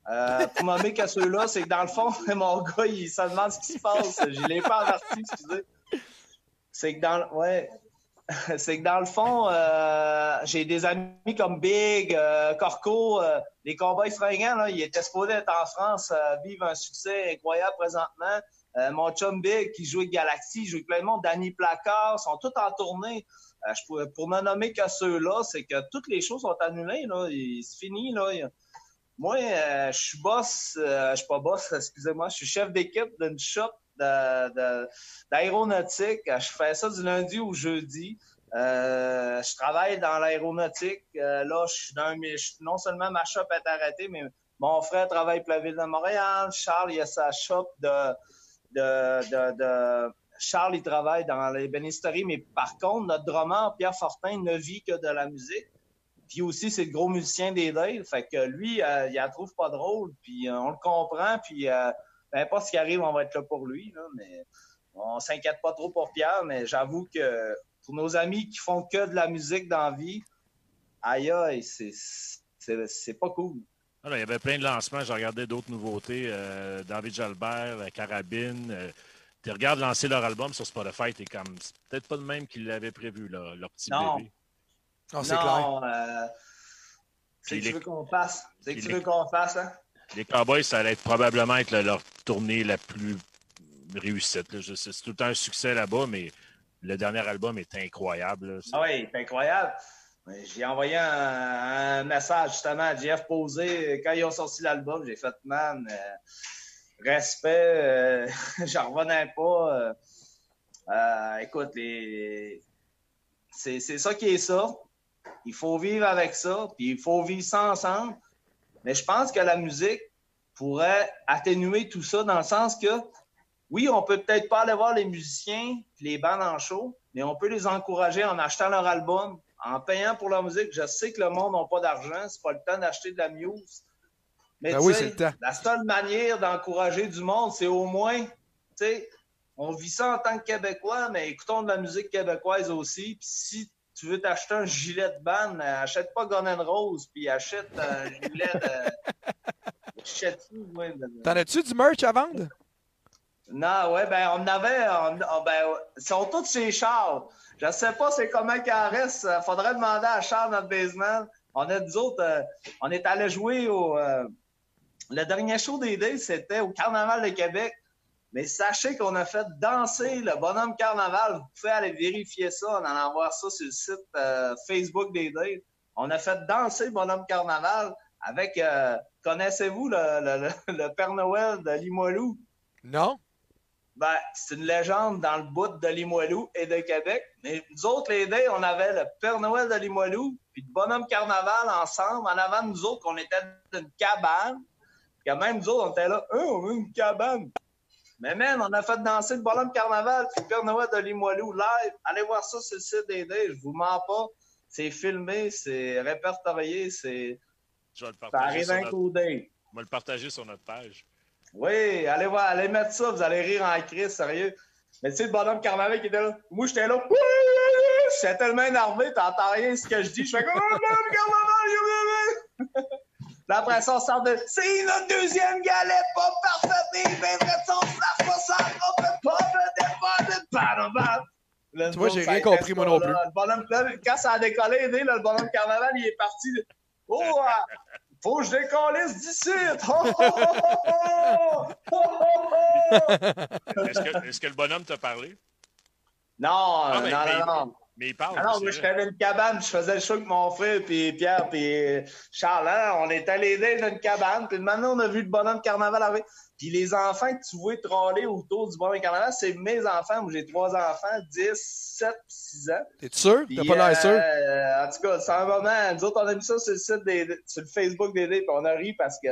Euh, pour nommer que ceux-là, c'est que dans le fond, <laughs> mon gars, il se demande ce qui se passe. Je l'ai pas averti, excusez. C'est que dans ouais. <laughs> C'est que dans le fond, euh, j'ai des amis comme Big, euh, Corco, les Cowboys fringants, là, ils étaient supposés être en France, vivre un succès incroyable présentement. mon chum Big qui joue avec Galaxy, joue avec plein de monde, Danny Placard, sont tous en tournée. Pour, me nommer que ceux-là, c'est que toutes les choses sont annulées. Là. C'est fini. Là. Moi, euh, je suis boss, euh, je suis pas boss, excusez-moi, je suis chef d'équipe d'une shop d'aéronautique. je fais ça du lundi au jeudi. Euh, je travaille dans l'aéronautique. là, je suis dans non seulement ma shop est arrêtée, mais mon frère travaille pour la ville de Montréal. Charles, il a sa shop de, de, de, Charles, il travaille dans les bénisteries, mais par contre, notre drummer, Pierre Fortin, ne vit que de la musique. Puis aussi, c'est le gros musicien des Dales. Fait que lui, euh, il la trouve pas drôle. Puis euh, on le comprend. Puis euh, peu importe ce qui arrive, on va être là pour lui. Là, mais on s'inquiète pas trop pour Pierre. Mais j'avoue que pour nos amis qui font que de la musique dans la vie, aïe aïe, c'est pas cool. il y avait plein de lancements. J'ai regardé d'autres nouveautés. David Jalbert, Carabine. tu regardes lancer leur album sur Spotify, t'es comme. peut-être pas le même qu'ils l'avaient prévu, là, leur petit bébé. Oh, c'est clair. Euh, c'est que tu veux qu'on fasse. C'est que tu veux qu'on fasse, hein? Les Cowboys, ça allait être probablement être leur tournée la plus réussite. C'est tout le temps un succès là-bas, mais le dernier album est incroyable. ah oui, c'est incroyable. J'ai envoyé un, message justement à Jeff Posé quand ils ont sorti l'album. J'ai fait, man, euh, respect, euh, <laughs> j'en revenais pas. Euh, écoute, les... c'est ça qui est ça. Il faut vivre avec ça, puis il faut vivre ça ensemble. Mais je pense que la musique pourrait atténuer tout ça dans le sens que, oui, on peut peut-être pas aller voir les musiciens, les bandes en show, mais on peut les encourager en achetant leur album, en payant pour leur musique. Je sais que le monde n'a pas d'argent, c'est pas le temps d'acheter de la muse. Mais ben oui, la seule manière d'encourager du monde, c'est au moins, tu sais, on vit ça en tant que Québécois, mais écoutons de la musique québécoise aussi. Puis si tu veux t'acheter un gilet de ban, euh, achète pas Gun Rose, puis achète un gilet de. <laughs> achète T'en as-tu du merch à vendre? Non, ouais, ben, on avait. On, ben, ils sont tous chez Charles. Je sais pas c'est comment qu'il en reste. Faudrait demander à Charles, notre basement. On a des autres. Euh, on est allé jouer au. Euh, le dernier show des Days, c'était au Carnaval de Québec. Mais sachez qu'on a fait danser le bonhomme carnaval. Vous pouvez aller vérifier ça. En voir ça sur le site euh, Facebook des Dates. On a fait danser le bonhomme carnaval avec. Euh, connaissez-vous <laughs> le, Père Noël de Limoilou? Non. Ben, c'est une légende dans le bout de Limoilou et de Québec. Mais nous autres, les Dates, on avait le Père Noël de Limoilou puis le bonhomme carnaval ensemble. En avant nous autres, on était dans une cabane. Quand même, nous autres, on était là, hein, on a une cabane. Mais même, on a fait danser le bonhomme carnaval puis Père Noël de Limoilou live. Allez voir ça sur le site des je vous mens pas. C'est filmé, c'est répertorié, c'est. Je vais le partager. Ça arrive un coup d'œil. On va le partager sur notre page. Oui, allez voir, allez mettre ça, vous allez rire en crise, sérieux. Mais tu sais, le bonhomme carnaval qui était là. Moi, j'étais là. j'étais tellement énervé, t'entends rien de ce que je dis. Je fais comme, oh, non, carnaval, Là, après ça, on sort de, c'est notre deuxième galette, pas parfaite, des vrais son la façade, on fait pas de départ de bam, Tu vois, j'ai rien compris, moi non plus. Le bonhomme, là, quand ça a décollé, là, le bonhomme carnaval, il est parti. Oh, ah, faut que je décollisse d'ici! Oh, oh, oh, oh, oh, oh, oh. Est-ce que, le bonhomme t'a parlé? Non, Ah, mais- non, mais- non, non. Mais il parle. Non, c'est moi, une cabane, je faisais le show avec mon frère, puis Pierre, puis Charles. hein, on était allés dans une cabane, puis maintenant, on a vu le bonhomme carnaval arriver. Puis les enfants que tu vois troller autour du bonhomme carnaval, c'est mes enfants. Moi, j'ai trois enfants, 10, 7, 6 ans. T'es sûr? T'as pas l'air sûr? euh, en tout cas, c'est un moment. Nous autres, on a mis ça sur le site des, sur le Facebook des Days, puis on a ri parce que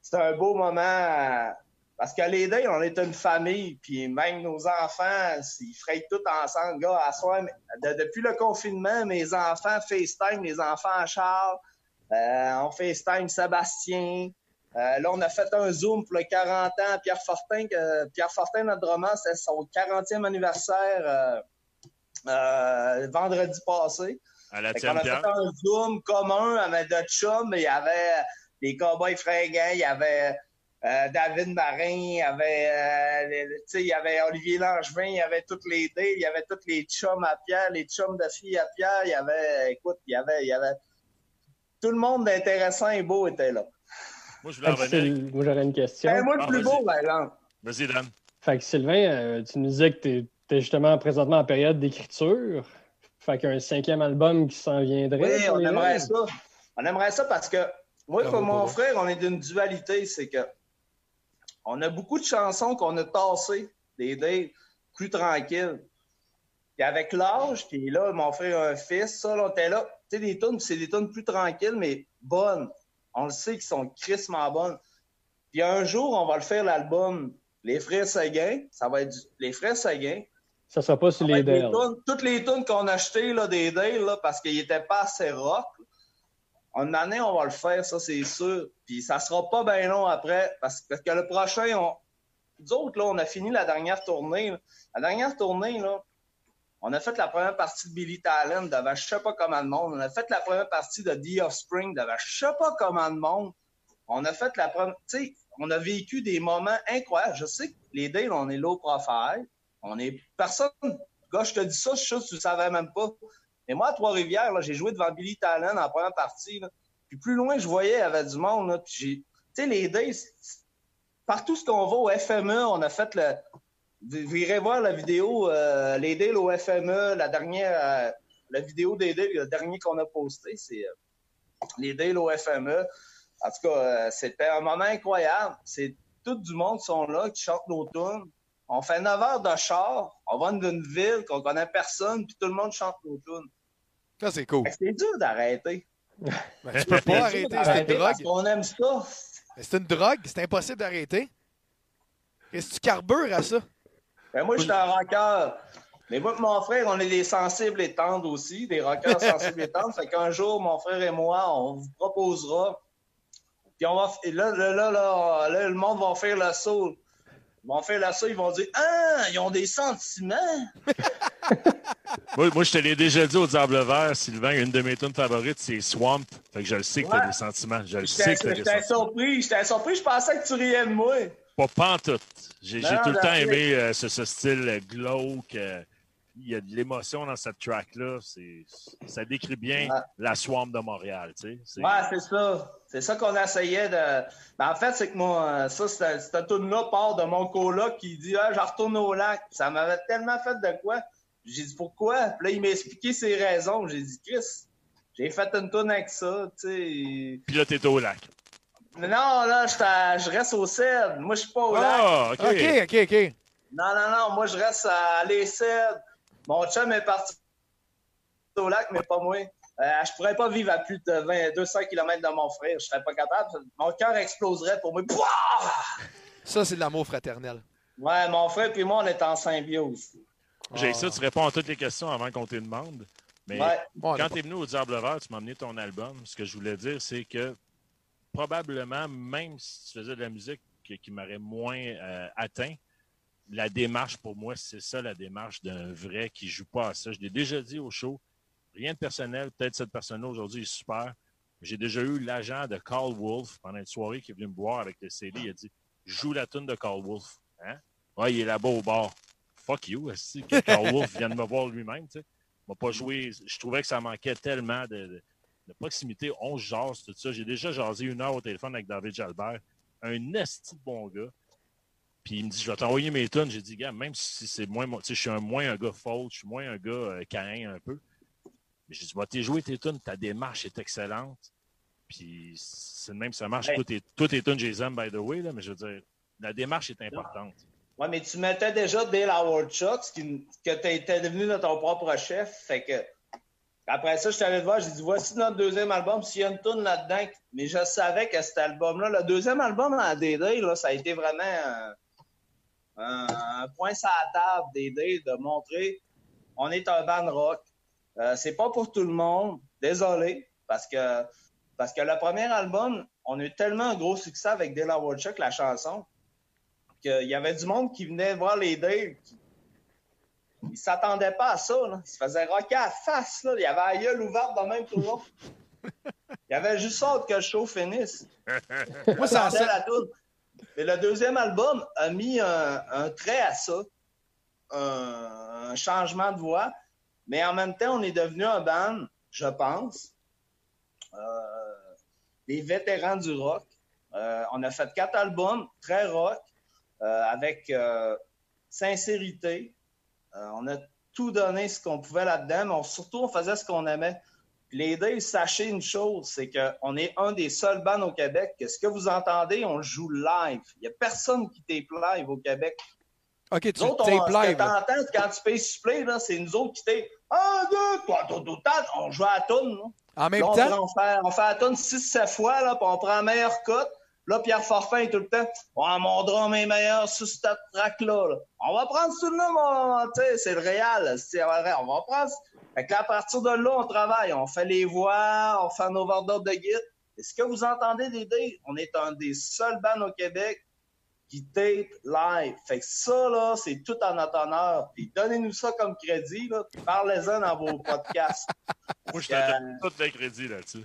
c'était un beau moment. Parce qu'à les Days, on est une famille, puis même nos enfants, ils frayent tout ensemble. Gars, à soir, de- depuis le confinement, mes enfants FaceTime, les enfants à Charles, euh, on FaceTime Sébastien. Euh, là, on a fait un Zoom pour le 40 ans. Pierre Fortin, que, Pierre Fortin, notre drummer, c'est son 40e anniversaire euh, euh, vendredi passé. À la tienne, a fait un Zoom commun avec de chums. Il y avait les Cowboys fringants, il y avait euh, David Marin, il y avait, euh, les- tu sais, il y avait Olivier Langevin, il y avait toutes les dés, il y avait tous les chums à Pierre, les chums de filles à Pierre. Il y avait, écoute, il y avait, il y avait tout le monde d'intéressant et beau était là. Moi, je voulais en Moi, j'aurais une question. Ben, moi, le Ah, plus beau, par exemple. Vas-y, Dan. Fait que Sylvain, euh, tu nous disais que tu es justement présentement en période d'écriture. Fait qu'il y a un cinquième album qui s'en viendrait. Oui, on aimerait ça. On aimerait ça parce que moi et Bravo, mon frère, on est d'une dualité. C'est que on a beaucoup de chansons qu'on a tassées, des days plus tranquilles. Puis avec l'âge, puis là, mon frère a un fils, ça, là, on était là. Tu sais, des tunes, c'est des tunes plus tranquilles, mais bonnes. On le sait qu'ils sont crissement bonnes. Puis un jour, on va le faire l'album Les Frères Seguin. Ça va être du- Les Frères Seguin. Ça sera pas sur les tunes- toutes les tunes qu'on a achetées là, des Dale, là, parce qu'ils n'étaient pas assez rock. En année, on va le faire, ça, c'est sûr. Puis ça sera pas bien long après, parce, que le prochain, on... nous là, on a fini la dernière tournée. La dernière tournée, là, on a fait la première partie de Billy Talent devant je sais pas comment de monde. On a fait la première partie de The Offspring devant je sais pas comment de monde. On a fait la première... Tu sais, on a vécu des moments incroyables. Je sais que les Dale, on est low profile. On est... Personne... Gars, je te dis ça, je suis sûr que tu savais même pas. Mais moi, à Trois-Rivières, j'ai joué devant Billy Talent en première partie. là. Puis plus loin, je voyais, il y avait du monde. Là, puis. Tu sais, les Days, partout ce qu'on va au FME, on a fait le... Vous irez voir la vidéo, euh, les Days au FME, la dernière... euh, la vidéo des Days, le dernier qu'on a posté, c'est euh, les Days au FME. En tout cas, c'était un moment incroyable. C'est tout du monde sont là, qui chantent nos tunes. On fait 9 heures de char, on va d'une ville qu'on connaît personne, puis tout le monde chante nos tunes. Ça, c'est cool. C'est dur d'arrêter. Ben, tu peux <laughs> pas arrêter, c'est une drogue. qu'on aime ça. Mais C'est une drogue, c'est impossible d'arrêter. Est-ce que tu carbures à ça? Ben, moi, je suis un rocker. Mais moi et mon frère, on est des sensibles et tendres aussi, des rockers <laughs> sensibles et tendres. Fait qu'un jour, mon frère et moi, on vous proposera. Puis on va. là, là, là, là, le monde va faire le saut. Ils vont faire le saut, ils vont dire Ah, ils ont des sentiments. <laughs> Moi, moi, je te l'ai déjà dit au Diable Vert, Sylvain, une de mes tunes favorites, c'est Swamp. Fait que je le sais que t'as Ouais. des sentiments. Je le sais que t'as des j'étais sentiments. surpris, j'étais surpris, je pensais que tu riais de moi. Pas pantoute. J'ai j'ai tout le temps aimé euh, ce, ce style euh, glauque. euh, il y a de l'émotion dans cette track-là. Ça décrit bien Ouais. la Swamp de Montréal. Tu sais. Ouais, c'est ça. C'est ça qu'on essayait de. Ben, en fait, c'est que moi, ça, cette, tune-là part de mon coloc qui dit Ah, je retourne au lac. Ça m'avait tellement fait de quoi. J'ai dit pourquoi? Puis là, il m'a expliqué ses raisons. J'ai dit Chris, j'ai fait une tune avec ça, tu sais. Puis là, t'es au lac. Mais non, là, je reste au CED. Moi, je suis pas au lac. Ah, OK. OK, OK, OK. Non, non, non, moi, je reste à les CED. Mon chum est parti au lac, mais pas moi. Euh, je pourrais pas vivre à plus de 20, 200 km de mon frère. Je serais pas capable. Mon cœur exploserait pour moi. Pouah! Ça, c'est de l'amour fraternel. Ouais, mon frère et moi, on est en symbiose. J'ai Ah. ça, tu réponds à toutes les questions avant qu'on te demande. Mais Ouais. Quand tu es venu au Diable Vert, tu m'as amené ton album. Ce que je voulais dire, c'est que probablement, même si tu faisais de la musique qui, qui m'aurait moins euh, atteint, la démarche, pour moi, c'est ça la démarche d'un vrai qui joue pas à ça. Je l'ai déjà dit au show. Rien de personnel. Peut-être cette personne-là aujourd'hui est super. J'ai déjà eu l'agent de Carl Wolf pendant une soirée qui est venu me voir avec le CD. Il a dit Joue la tune de Carl Wolf. Hein? Ouais, il est là-bas au bar. Fuck you, que Carl Wolf <laughs> vient de me voir lui-même. Tu sais. m'a pas joué. Je trouvais que ça manquait tellement de, de, proximité. On jase, tout ça. J'ai déjà jasé une heure au téléphone avec David Jalbert. Un esti de bon gars. Puis il me dit, je vais t'envoyer mes tunes. J'ai dit, gars, même si c'est moins, tu sais, je suis un, moins un gars faute, je suis moins un gars euh, un peu. Mais j'ai dit, va t'es jouer tes tunes, ta démarche est excellente. Puis c'est même ça marche. Tout, tes tunes, je les aime, by the way, là, mais je veux dire, la démarche est importante. Oui, mais tu mettais déjà Dale Howard Chucks, que tu étais devenu ton propre chef. Fait que après ça, je suis allé te voir, j'ai dit voici notre deuxième album, s'il y a une tune là-dedans. Mais je savais que cet album-là, le deuxième album en DD, là, ça a été vraiment un, point sur la table d'aider, de montrer on est un band rock. Euh, c'est pas pour tout le monde. Désolé, parce que parce que le premier album, on a eu tellement un gros succès avec Dale Chuck, la chanson, qu'il y avait du monde qui venait voir les Dale. Ils ne s'attendaient pas à ça. Là. Ils se faisaient rocker à face. Là. Il y avait la gueule ouverte dans même tout le long. Il y avait juste hâte que le show finisse. <laughs> Moi, ça la. Mais le deuxième album a mis un, trait à ça, un, changement de voix. Mais en même temps, on est devenu un band, je pense, euh, des vétérans du rock. Euh, on a fait quatre albums très rock, euh, avec sincérité. on a tout donné ce qu'on pouvait là-dedans, mais surtout, on faisait ce qu'on aimait. Les deux, sachez une chose, c'est qu'on est un des seuls bands au Québec que ce que vous entendez, on joue live. Il n'y a personne qui tape live au Québec. OK, tu tapes live. Ce quand tu payes supplé, c'est nous autres qui tapent. Un, deux, trois, tout, tout, on joue à la toune. En même temps? On fait, on fait la toune 6-7 fois, là, puis on prend la meilleure cote. Là, Pierre Forfin est tout le temps. Oh, mon drum est meilleur sur cette track-là. On va prendre celui-là, mon. Tu sais, c'est le réel. On va prendre. Fait que à partir de là, on travaille. On fait les voix, on fait un overdub de guide. Est-ce que vous entendez des On est un des seuls bands au Québec qui tape live. Fait que ça, là, c'est tout en notre honneur. Puis donnez-nous ça comme crédit, là. Parlez-en dans vos <laughs> podcasts. Moi, je te donne tout le crédit là-dessus.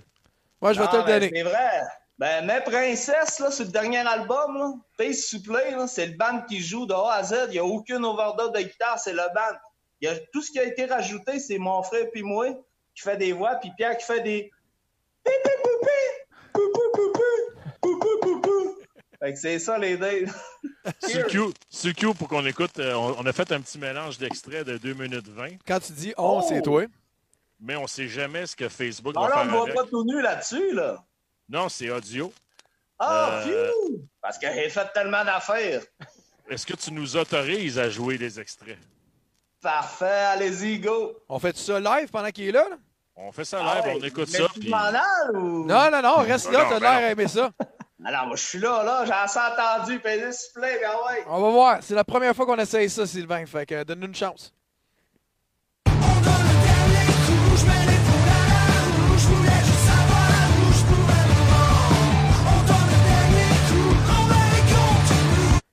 Moi, je vais te le donner. C'est vrai. Ben, mais Princesse, là, sur le dernier album, là, Face Supplé, c'est le band qui joue de A à Z. Il n'y a aucune overdub de guitare, c'est le band. Il y a, tout ce qui a été rajouté, c'est mon frère puis moi qui fait des voix, puis Pierre qui fait des. Que c'est ça les deux. Sur Q, pour qu'on écoute, euh, on, a fait un petit mélange d'extraits de 2 minutes 20. Quand tu dis on, c'est toi. Mais on sait jamais ce que Facebook va faire. on ne voit pas tout nu là-dessus, là. Non, c'est audio. Ah, euh... Parce qu'il a fait tellement d'affaires. Est-ce que tu nous autorises à jouer des extraits? Parfait, allez-y, go. On fait ça live pendant qu'il est là? On fait ça live, ah on écoute ça. Puis... Ou... Non, non, non, reste là, t'as l'air d'aimer ça. <laughs> Alors, moi, je suis là, là, j'ai assez entendu, pénis plaît, ben ouais. On va voir, c'est la première fois qu'on essaye ça, Sylvain, fait que donne-nous une chance.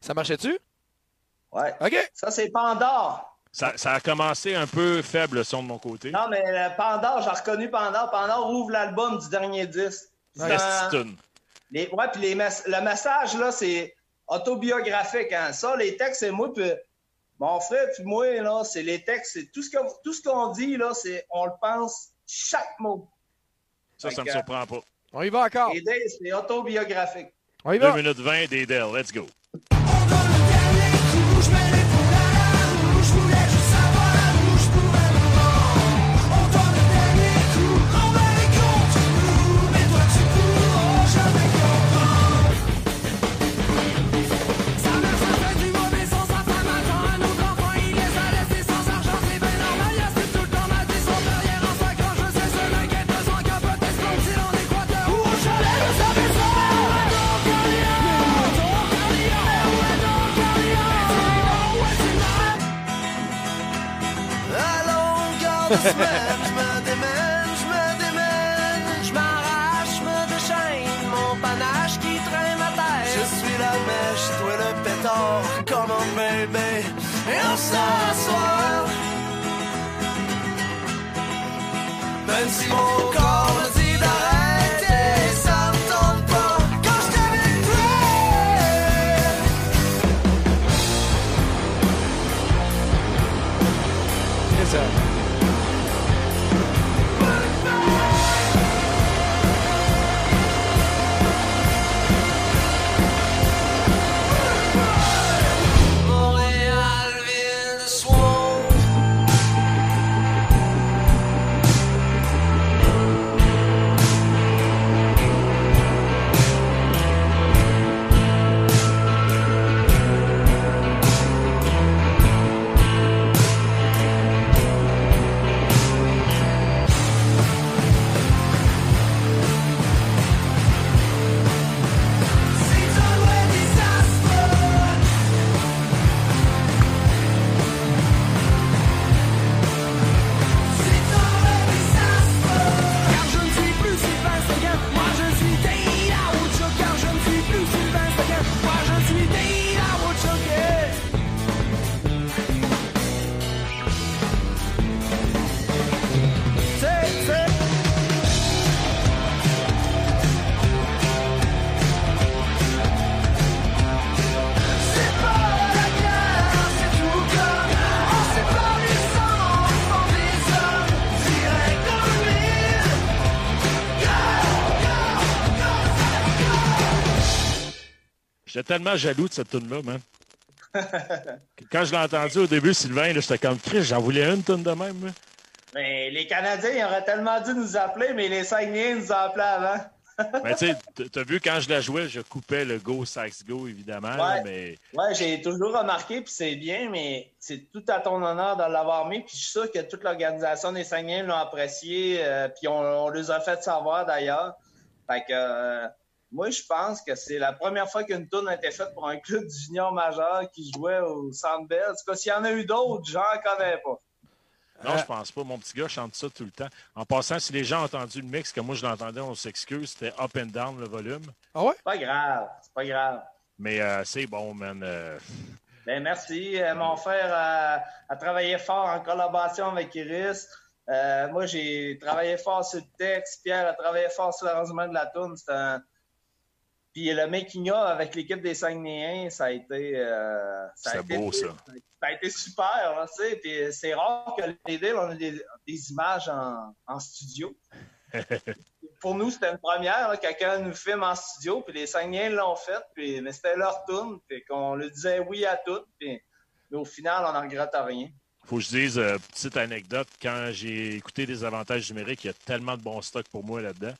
Ça marchait-tu? Ouais. OK. Ça, c'est Pandore. Ça, ça, a commencé un peu faible, le son de mon côté. Non, mais euh, Pandore, j'ai reconnu Pandore. Pandore ouvre l'album du dernier disque. Ouais, les, ouais, puis les le message, là, c'est autobiographique. Hein. Ça, les textes, c'est moi, puis mon frère, puis moi, là, c'est les textes, c'est tout ce qu'on tout ce qu'on dit, là, c'est on le pense chaque mot. Ça, ça me surprend pas. On y va encore. c'est autobiographique. On y va. 2 minutes 20 d'Edel. Let's go. smell. Tellement jaloux de cette tune-là, man. <laughs> Quand je l'ai entendu au début, Sylvain, j'étais comme Chris, j'en voulais une tune de même. Mais les Canadiens, ils auraient tellement dû nous appeler, mais les Saguenayens nous ont appelés avant. Mais <laughs> tu sais, t'as vu quand je la jouais, je coupais le Go Sax Go, évidemment. là, Ouais. mais Ouais, j'ai toujours remarqué, puis c'est bien, mais c'est tout à ton honneur de l'avoir mis. Puis je suis sûr que toute l'organisation des Saguenayens l'ont apprécié, euh, puis on, on les a fait savoir d'ailleurs. Fait que euh, moi, je pense que c'est la première fois qu'une tourne a été faite pour un club du junior majeur qui jouait au Centre Bell. En tout cas, s'il y en a eu d'autres, j'en connais pas. non, je pense pas. Mon petit gars chante ça tout le temps. En passant, si les gens ont entendu le mix, comme moi je l'entendais, on s'excuse, c'était up and down le volume. Ah ouais? C'est pas grave, c'est pas grave. Mais euh, c'est bon, man. euh, Ben merci. Euh, mon frère a, a travaillé fort en collaboration avec Iris. Euh, moi, j'ai travaillé fort sur le texte. Pierre a travaillé fort sur l'arrangement de la tune. C'est un... Puis le making of avec l'équipe des Saguenayens, ça a été... euh, ça a C'est été- beau, ça. Ça a été super, là, tu sais. Puis c'est rare que les Deals, on a des, des images en, en studio. <laughs> Pour nous, c'était une première. là, Quelqu'un nous filme en studio, puis les Saguenayens l'ont fait, puis, mais c'était leur tourne, puis qu'on lui disait oui à tout, puis mais au final, on n'en regrette rien. faut que je dise, euh, petite anecdote, quand j'ai écouté des avantages numériques, il y a tellement de bon stock pour moi là-dedans.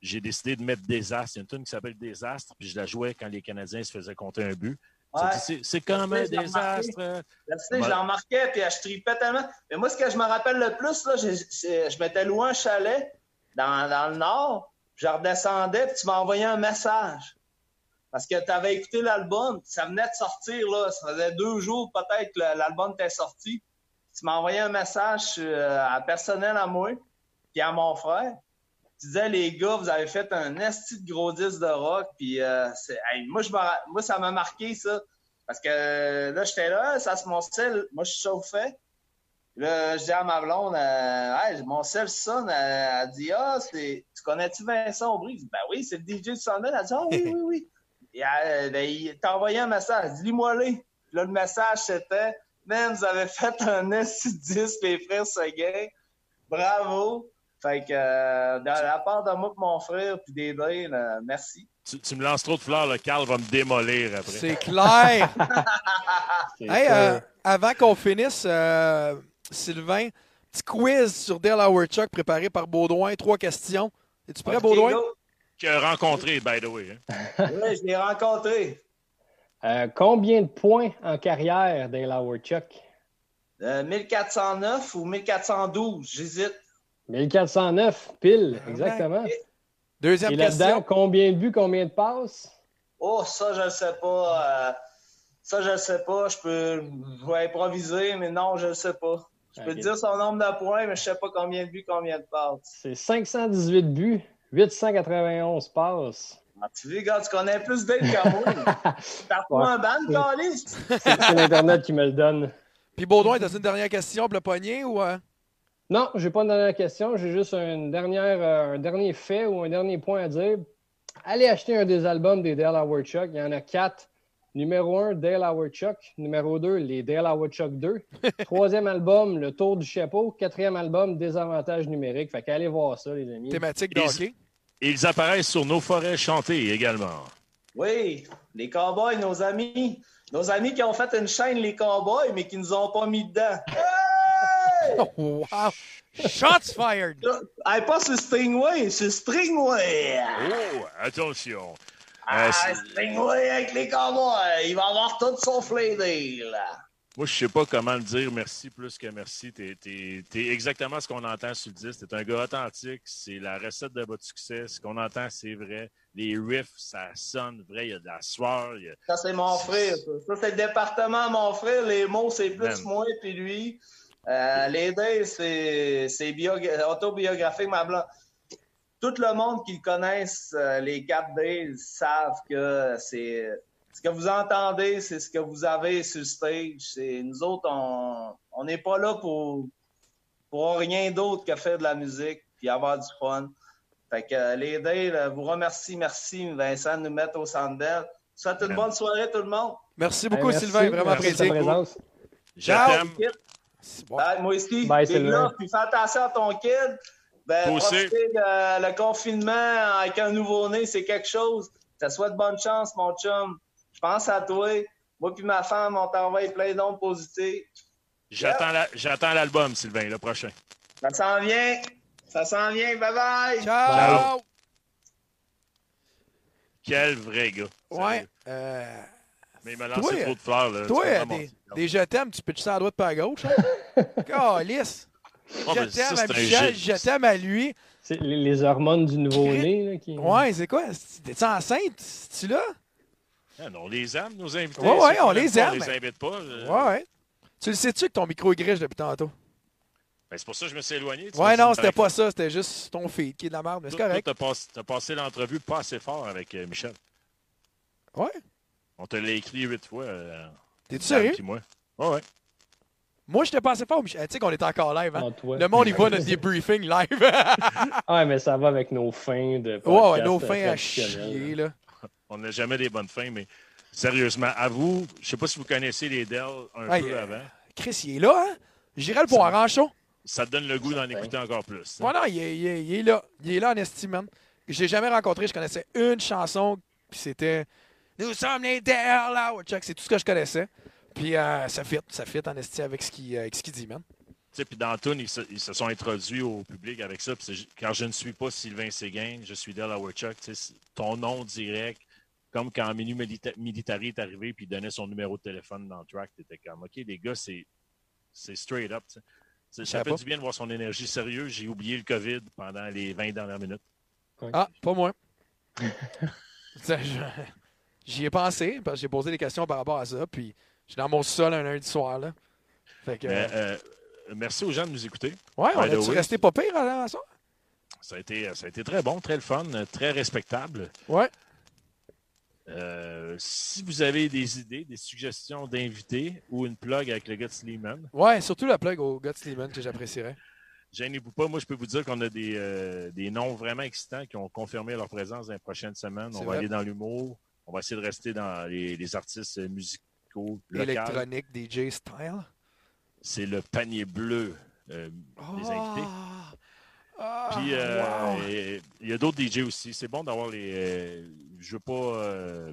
J'ai décidé de mettre Désastre. Il y a une tune qui s'appelle Désastre, puis je la jouais quand les Canadiens se faisaient compter un but. Ouais. C'est comme un désastre. Je l'en remarquais, puis je tripais tellement. Mais moi, ce que je me rappelle le plus, là, je m'étais loué un chalet dans, dans le nord, puis je redescendais, puis tu m'as envoyé un message. Parce que tu avais écouté l'album, ça venait de sortir, là. Ça faisait deux jours peut-être que l'album était sorti. Tu m'as envoyé un message euh, à personnel à moi, puis à mon frère. Tu disais, les gars, vous avez fait un esti de gros disque de rock, puis euh, c'est- hey, moi, je moi, ça m'a marqué, ça. Parce que euh, là, j'étais là, ça se mon sel, moi je chauffais. Là, je dis à ma blonde, euh, Hey, mon sel sonne, elle, elle dit Ah, c'est. Tu connais-tu Vincent Aubry? Je dis, Ben oui, c'est le DJ du Sunday. Elle dit Ah oui, oui, oui. <laughs> Et elle, ben, il t'a envoyé un message. Puis là, le message, c'était Man, vous avez fait un S10, les frères Seguin. Bravo. Fait que euh, de la part de moi mon frère, puis des euh, merci. Tu, tu me lances trop de fleurs, le Carl va me démolir après. C'est clair. <laughs> <laughs> Hey, euh, avant qu'on finisse, euh, Sylvain, petit quiz sur Dale Howard Chuck préparé par Baudouin. Trois questions. Es-tu prêt, Ok, Baudouin? go. Que rencontré, by the way. hein. <laughs> Oui, je l'ai rencontré. Euh, combien de points en carrière Dale Howard Chuck? Euh, 1409 ou 1412, j'hésite. 1409, pile, exactement. Deuxième Et là-dedans, question. combien de buts, combien de passes? Oh, ça, je ne sais pas. euh, ça, je ne sais pas. Je peux je vais improviser, mais non, je ne sais pas. Je peux te dire son nombre de points, mais je ne sais pas combien de buts, combien de passes. C'est 518 buts, 891 passes. Ah, tu vois, gars, tu connais plus d'elle que moi. <laughs> T'as pas un ban, Calis? C'est c'est l'Internet qui me le donne. Puis Baudouin, t'as une dernière question pour le poignet ou. euh? Non, j'ai pas une dernière question. J'ai juste une dernière, euh, un dernier fait ou un dernier point à dire. Allez acheter un des albums des Dale Howard Chuck. Il y en a quatre. Numéro un, Dale Howard Chuck. Numéro deux, les Dale Howard Chuck 2. <laughs> Troisième album, Le Tour du Chapeau. Quatrième album, Désavantages numériques. Fait qu'allez voir ça, les amis. Thématique de Ils- ils apparaissent sur nos forêts chantées également. Oui, les cowboys, nos amis. Nos amis qui ont fait une chaîne, les cowboys, mais qui nous ont pas mis dedans. <laughs> Oh, wow! Shots fired! Hey, pas sur Stringway, sur Stringway. Oh, attention. Ah, Euh, c'est- Stringway avec les cowboys. Il va avoir tout son deal. Moi, je sais pas comment le dire merci plus que merci. T'es es, exactement ce qu'on entend sur le disque. T'es un gars authentique. C'est la recette de votre succès. Ce qu'on entend, c'est vrai. Les riffs, ça sonne vrai. Il y a de la sueur. a- Ça, c'est mon frère. Ça, Ça, c'est le département, mon frère. Les mots, c'est plus Man. moi puis lui. Euh, les deux, c'est c'est biogra- autobiographique, ma blonde. Tout le monde qui le connaisse, euh, les quatre Days, savent que c'est ce que vous entendez, c'est ce que vous avez sur le stage. C'est nous autres, on on n'est pas là pour pour rien d'autre que faire de la musique puis avoir du fun. Fait que euh, les Days, euh, vous remercie, merci Vincent de nous mettre au Sandbell. Souhaite une bonne soirée tout le monde. Merci beaucoup, Hey, merci. Sylvain. Vraiment apprécié. Je t'aime. Bye, moi aussi. Bye, Big Sylvain. love, Puis fais attention à ton kid. Ben, de- le confinement avec un nouveau-né, c'est quelque chose. Ça souhaite bonne chance, mon chum. Je pense à toi. Moi puis ma femme, on t'envoie plein d'ondes positives. J'attends la- J'attends l'album, Sylvain, le prochain. Ça s'en vient. Ça s'en vient. Bye bye. Ciao! Quel vrai gars. Ouais. Mais il m'a Toi, lancé trop de fleurs. Là. toi, Tu des, mon- des je t'aime, tu peux te ça à droite pas à gauche. Hein? <laughs> Calice! Oh, Je t'aime à Michel, je t'aime à lui. C'est les, les hormones du nouveau-né. qui... Ouais, c'est quoi? T'es-tu enceinte? tu là? Ah, non, on les aime, nos invités. Ouais, ouais, on les aime, On les invite pas. Ouais, ouais. Tu le sais-tu que ton micro est griche depuis tantôt? ben, c'est pour ça que je me suis éloigné. tu Ouais, non, c'était pas ça. C'était juste ton feed qui est de la merde, mais c'est toi, correct. toi, passé, t'as passé l'entrevue pas assez fort avec euh, Michel. Ouais. On te l'a écrit huit fois. euh, T'es-tu sérieux? moi. Ouais, ouais. Moi, je t'ai passé fort, Michel. Tu sais qu'on est encore live, hein? Non. Le monde, il voit notre débriefing live. <laughs> Ouais, mais ça va avec nos fins de ouais, podcast ouais, nos fins à chier, là. On n'a jamais des bonnes fins, mais sérieusement, à vous, je sais pas si vous connaissez les Dell un Hey, peu euh, avant. Chris, il est là, hein? J'irai le voir en. Ça te donne le goût d'en écouter encore plus. hein. Ouais, non, il est, il est- il est là. Il est là en estime, man. Je l'ai jamais rencontré. Je connaissais une chanson, puis c'était Nous sommes les Dale Howard Chuck. C'est tout ce que je connaissais. Puis euh, ça fit, ça fit en esti avec ce qu'il euh, avec ce qu'il dit, man. Tu sais, Puis dans Toon, ils, se- ils se sont introduits au public avec ça. puis c'est ju- quand je ne suis pas Sylvain Séguin, je suis Dale Howard Chuck. tu sais, c'est Ton nom direct, comme quand Menu Milita- Militari est arrivé puis il donnait son numéro de téléphone dans le track, t'étais comme, OK, les gars, c'est c'est straight up. Ça fait pas. du bien de voir son énergie sérieuse. J'ai oublié le COVID pendant les 20 dernières minutes. Ah, pas moi. <laughs> Ça, je- J'y ai pensé, parce que j'ai posé des questions par rapport à ça. Puis je suis dans mon sol un lundi soir, là. Fait que. Mais, euh, merci aux gens de nous écouter. ouais, on a-tu resté pas pire avant ça? Ça a, été, ça a été très bon, très le fun, très respectable. Ouais. Euh, si vous avez des idées, des suggestions d'invités ou une plug avec le gars de Sleeman, Ouais, surtout la plug au gars de Slimane que j'apprécierais. <laughs> gênez-vous pas. Moi, je peux vous dire qu'on a des, euh, des noms vraiment excitants qui ont confirmé leur présence dans les prochaines semaines. On va vrai. aller dans l'humour. On va essayer de rester dans les, les artistes musicaux. Électronique, DJ style? C'est le panier bleu euh, des invités. Ah, Puis euh, wow. et- il y a d'autres DJ aussi. C'est bon d'avoir les. euh, je veux pas.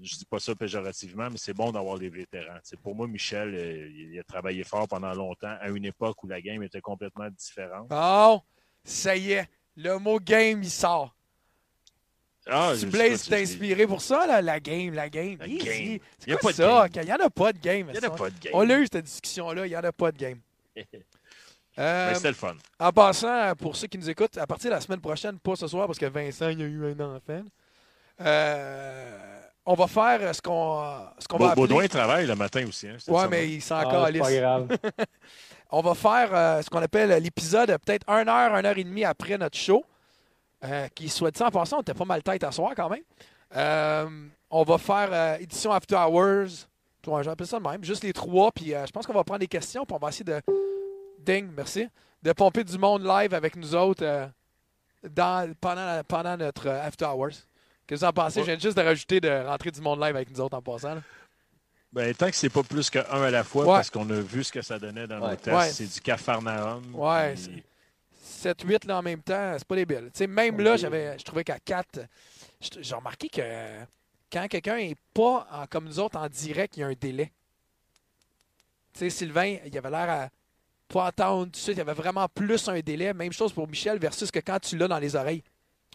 je dis pas ça péjorativement, mais c'est bon d'avoir les vétérans. Pour moi, Michel, euh, il a travaillé fort pendant longtemps à une époque où la game était complètement différente. Bon, ça y est. Le mot game, il sort. Ah, tu je- Blaze t'es inspiré pour ça, là, la game, la game. La Easy. game. C'est Y a quoi pas de ça? game. Il n'y en a pas de game. Il n'y en a pas de game. On l'a eu, cette discussion-là. Il n'y en a pas de game. <laughs> Euh, Mais c'était le fun. en passant, pour ceux qui nous écoutent, à partir de la semaine prochaine, pas ce soir parce que Vincent il a eu un enfant, euh, on va faire ce qu'on ce qu'on va appeler... Baudouin travaille le matin aussi. Hein, ça, mais il s'en Ah, c'est calisse. pas grave. <laughs> On va faire euh, ce qu'on appelle l'épisode euh, peut-être une heure, une heure et demie après notre show. Euh, qui, soit dit en passant, on était pas mal tête à soir quand même. Euh, on va faire euh, édition After Hours j'appelle ça de même. Juste les trois, puis euh, je pense qu'on va prendre des questions, puis on va essayer de. Ding, merci. De pomper du monde live avec nous autres euh, dans, pendant, notre euh, After Hours. Qu'est-ce que vous en pensez? Ouais. Je viens juste de rajouter de rentrer du monde live avec nous autres en passant. là. Ben, tant que c'est pas plus qu'un à la fois, Ouais. parce qu'on a vu ce que ça donnait dans Ouais. nos tests, Ouais. c'est du cafarnaum. Ouais, puis- 7-8 là en même temps, c'est pas débile. Tu sais, même là, j'avais, je trouvais qu'à 4, j'ai remarqué que quand quelqu'un est pas en- comme nous autres en direct, il y a un délai. Sylvain, il avait l'air à pas entendre tout de suite, il y avait vraiment plus un délai. Même chose pour Michel versus que quand tu l'as dans les oreilles.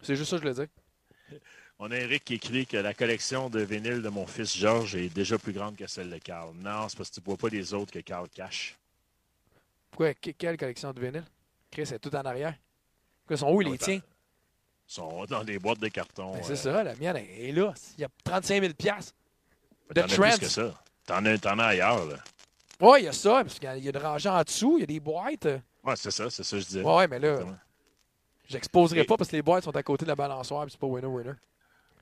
C'est juste ça que je le dis. <laughs> On a Eric qui écrit que la collection de vinyle de mon fils Georges est déjà plus grande que celle de Carl. Non, c'est parce que tu ne vois pas les autres que Carl cache. Pourquoi? Que- quelle collection de vinyle? Chris, c'est tout en arrière. Ils sont où les tiens? Ils sont dans des boîtes de carton. Ben, c'est euh, ça, la mienne est là. Il y a 35 000 piastres. T'en as plus que ça. T'en as, ailleurs, là. Oui, il y a ça, parce qu'il y a- il y a de rangées en dessous, il y a des boîtes. Ouais, c'est ça, c'est ça que je disais. Ouais, ouais, mais là, j'exposerai Et- pas parce que les boîtes sont à côté de la balançoire, c'est pas winner-winner.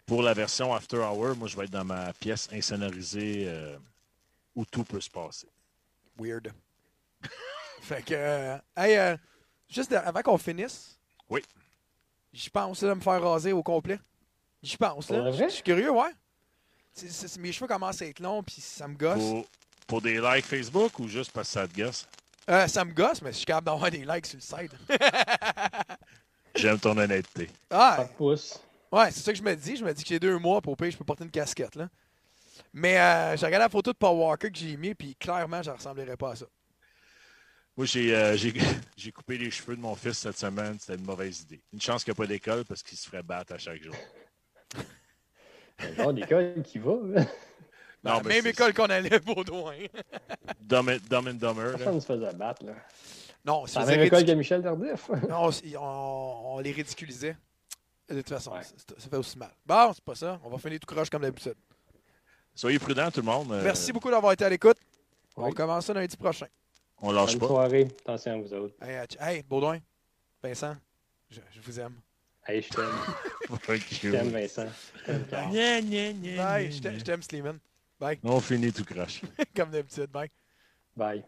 Pour la version After Hour, moi, je vais être dans ma pièce insonorisée euh, où tout peut se passer. Weird. <laughs> fait que, euh, hey, euh, juste avant qu'on finisse. Oui. J'y pense, là, de me faire raser au complet. J'y pense, là. Je suis curieux, ouais. Mes cheveux commencent à être longs, puis ça me gosse. Pour, pour des likes Facebook ou juste parce que ça te gosse? Euh, ça me gosse, mais je suis capable d'avoir des likes sur le site. <laughs> J'aime ton honnêteté. ah, pouce. Ouais, c'est ça que je me dis. Je me dis que j'ai deux mois pour payer, je peux porter une casquette. Là. Mais euh, j'ai regardé la photo de Paul Walker que j'ai mis, puis clairement, je ne ressemblerais pas à ça. Moi, j'ai euh, j'ai- <laughs> j'ai coupé les cheveux de mon fils cette semaine. C'était une mauvaise idée. Une chance qu'il n'y a pas d'école parce qu'il se ferait battre à chaque jour. <laughs> Genre d'école qui va. là. La mais même école qu'on allait, Baudouin. <laughs> Dumb, and- Dumb and Dumber. Personne ne se faisait battre. là. Non, C'est c'est la même école que. Michel Tardif. Non, on, on les ridiculisait. De toute façon, Ouais. ça, fait aussi mal. Bon, c'est pas ça. On va finir tout croche comme d'habitude. Soyez prudents, tout le monde. Euh, Merci beaucoup d'avoir été à l'écoute. On commence ça lundi prochain. On lâche Bonne pas. soirée. Attention à vous autres. Hey, hey Baudouin, Vincent, je, je vous aime. Hey, je t'aime. <laughs> Fuck Je you. t'aime, Vincent. Je t'aime, Bye, je t'aime- Slimane. Bye, On finit tout crache. <laughs> comme d'habitude. Bye. Bye.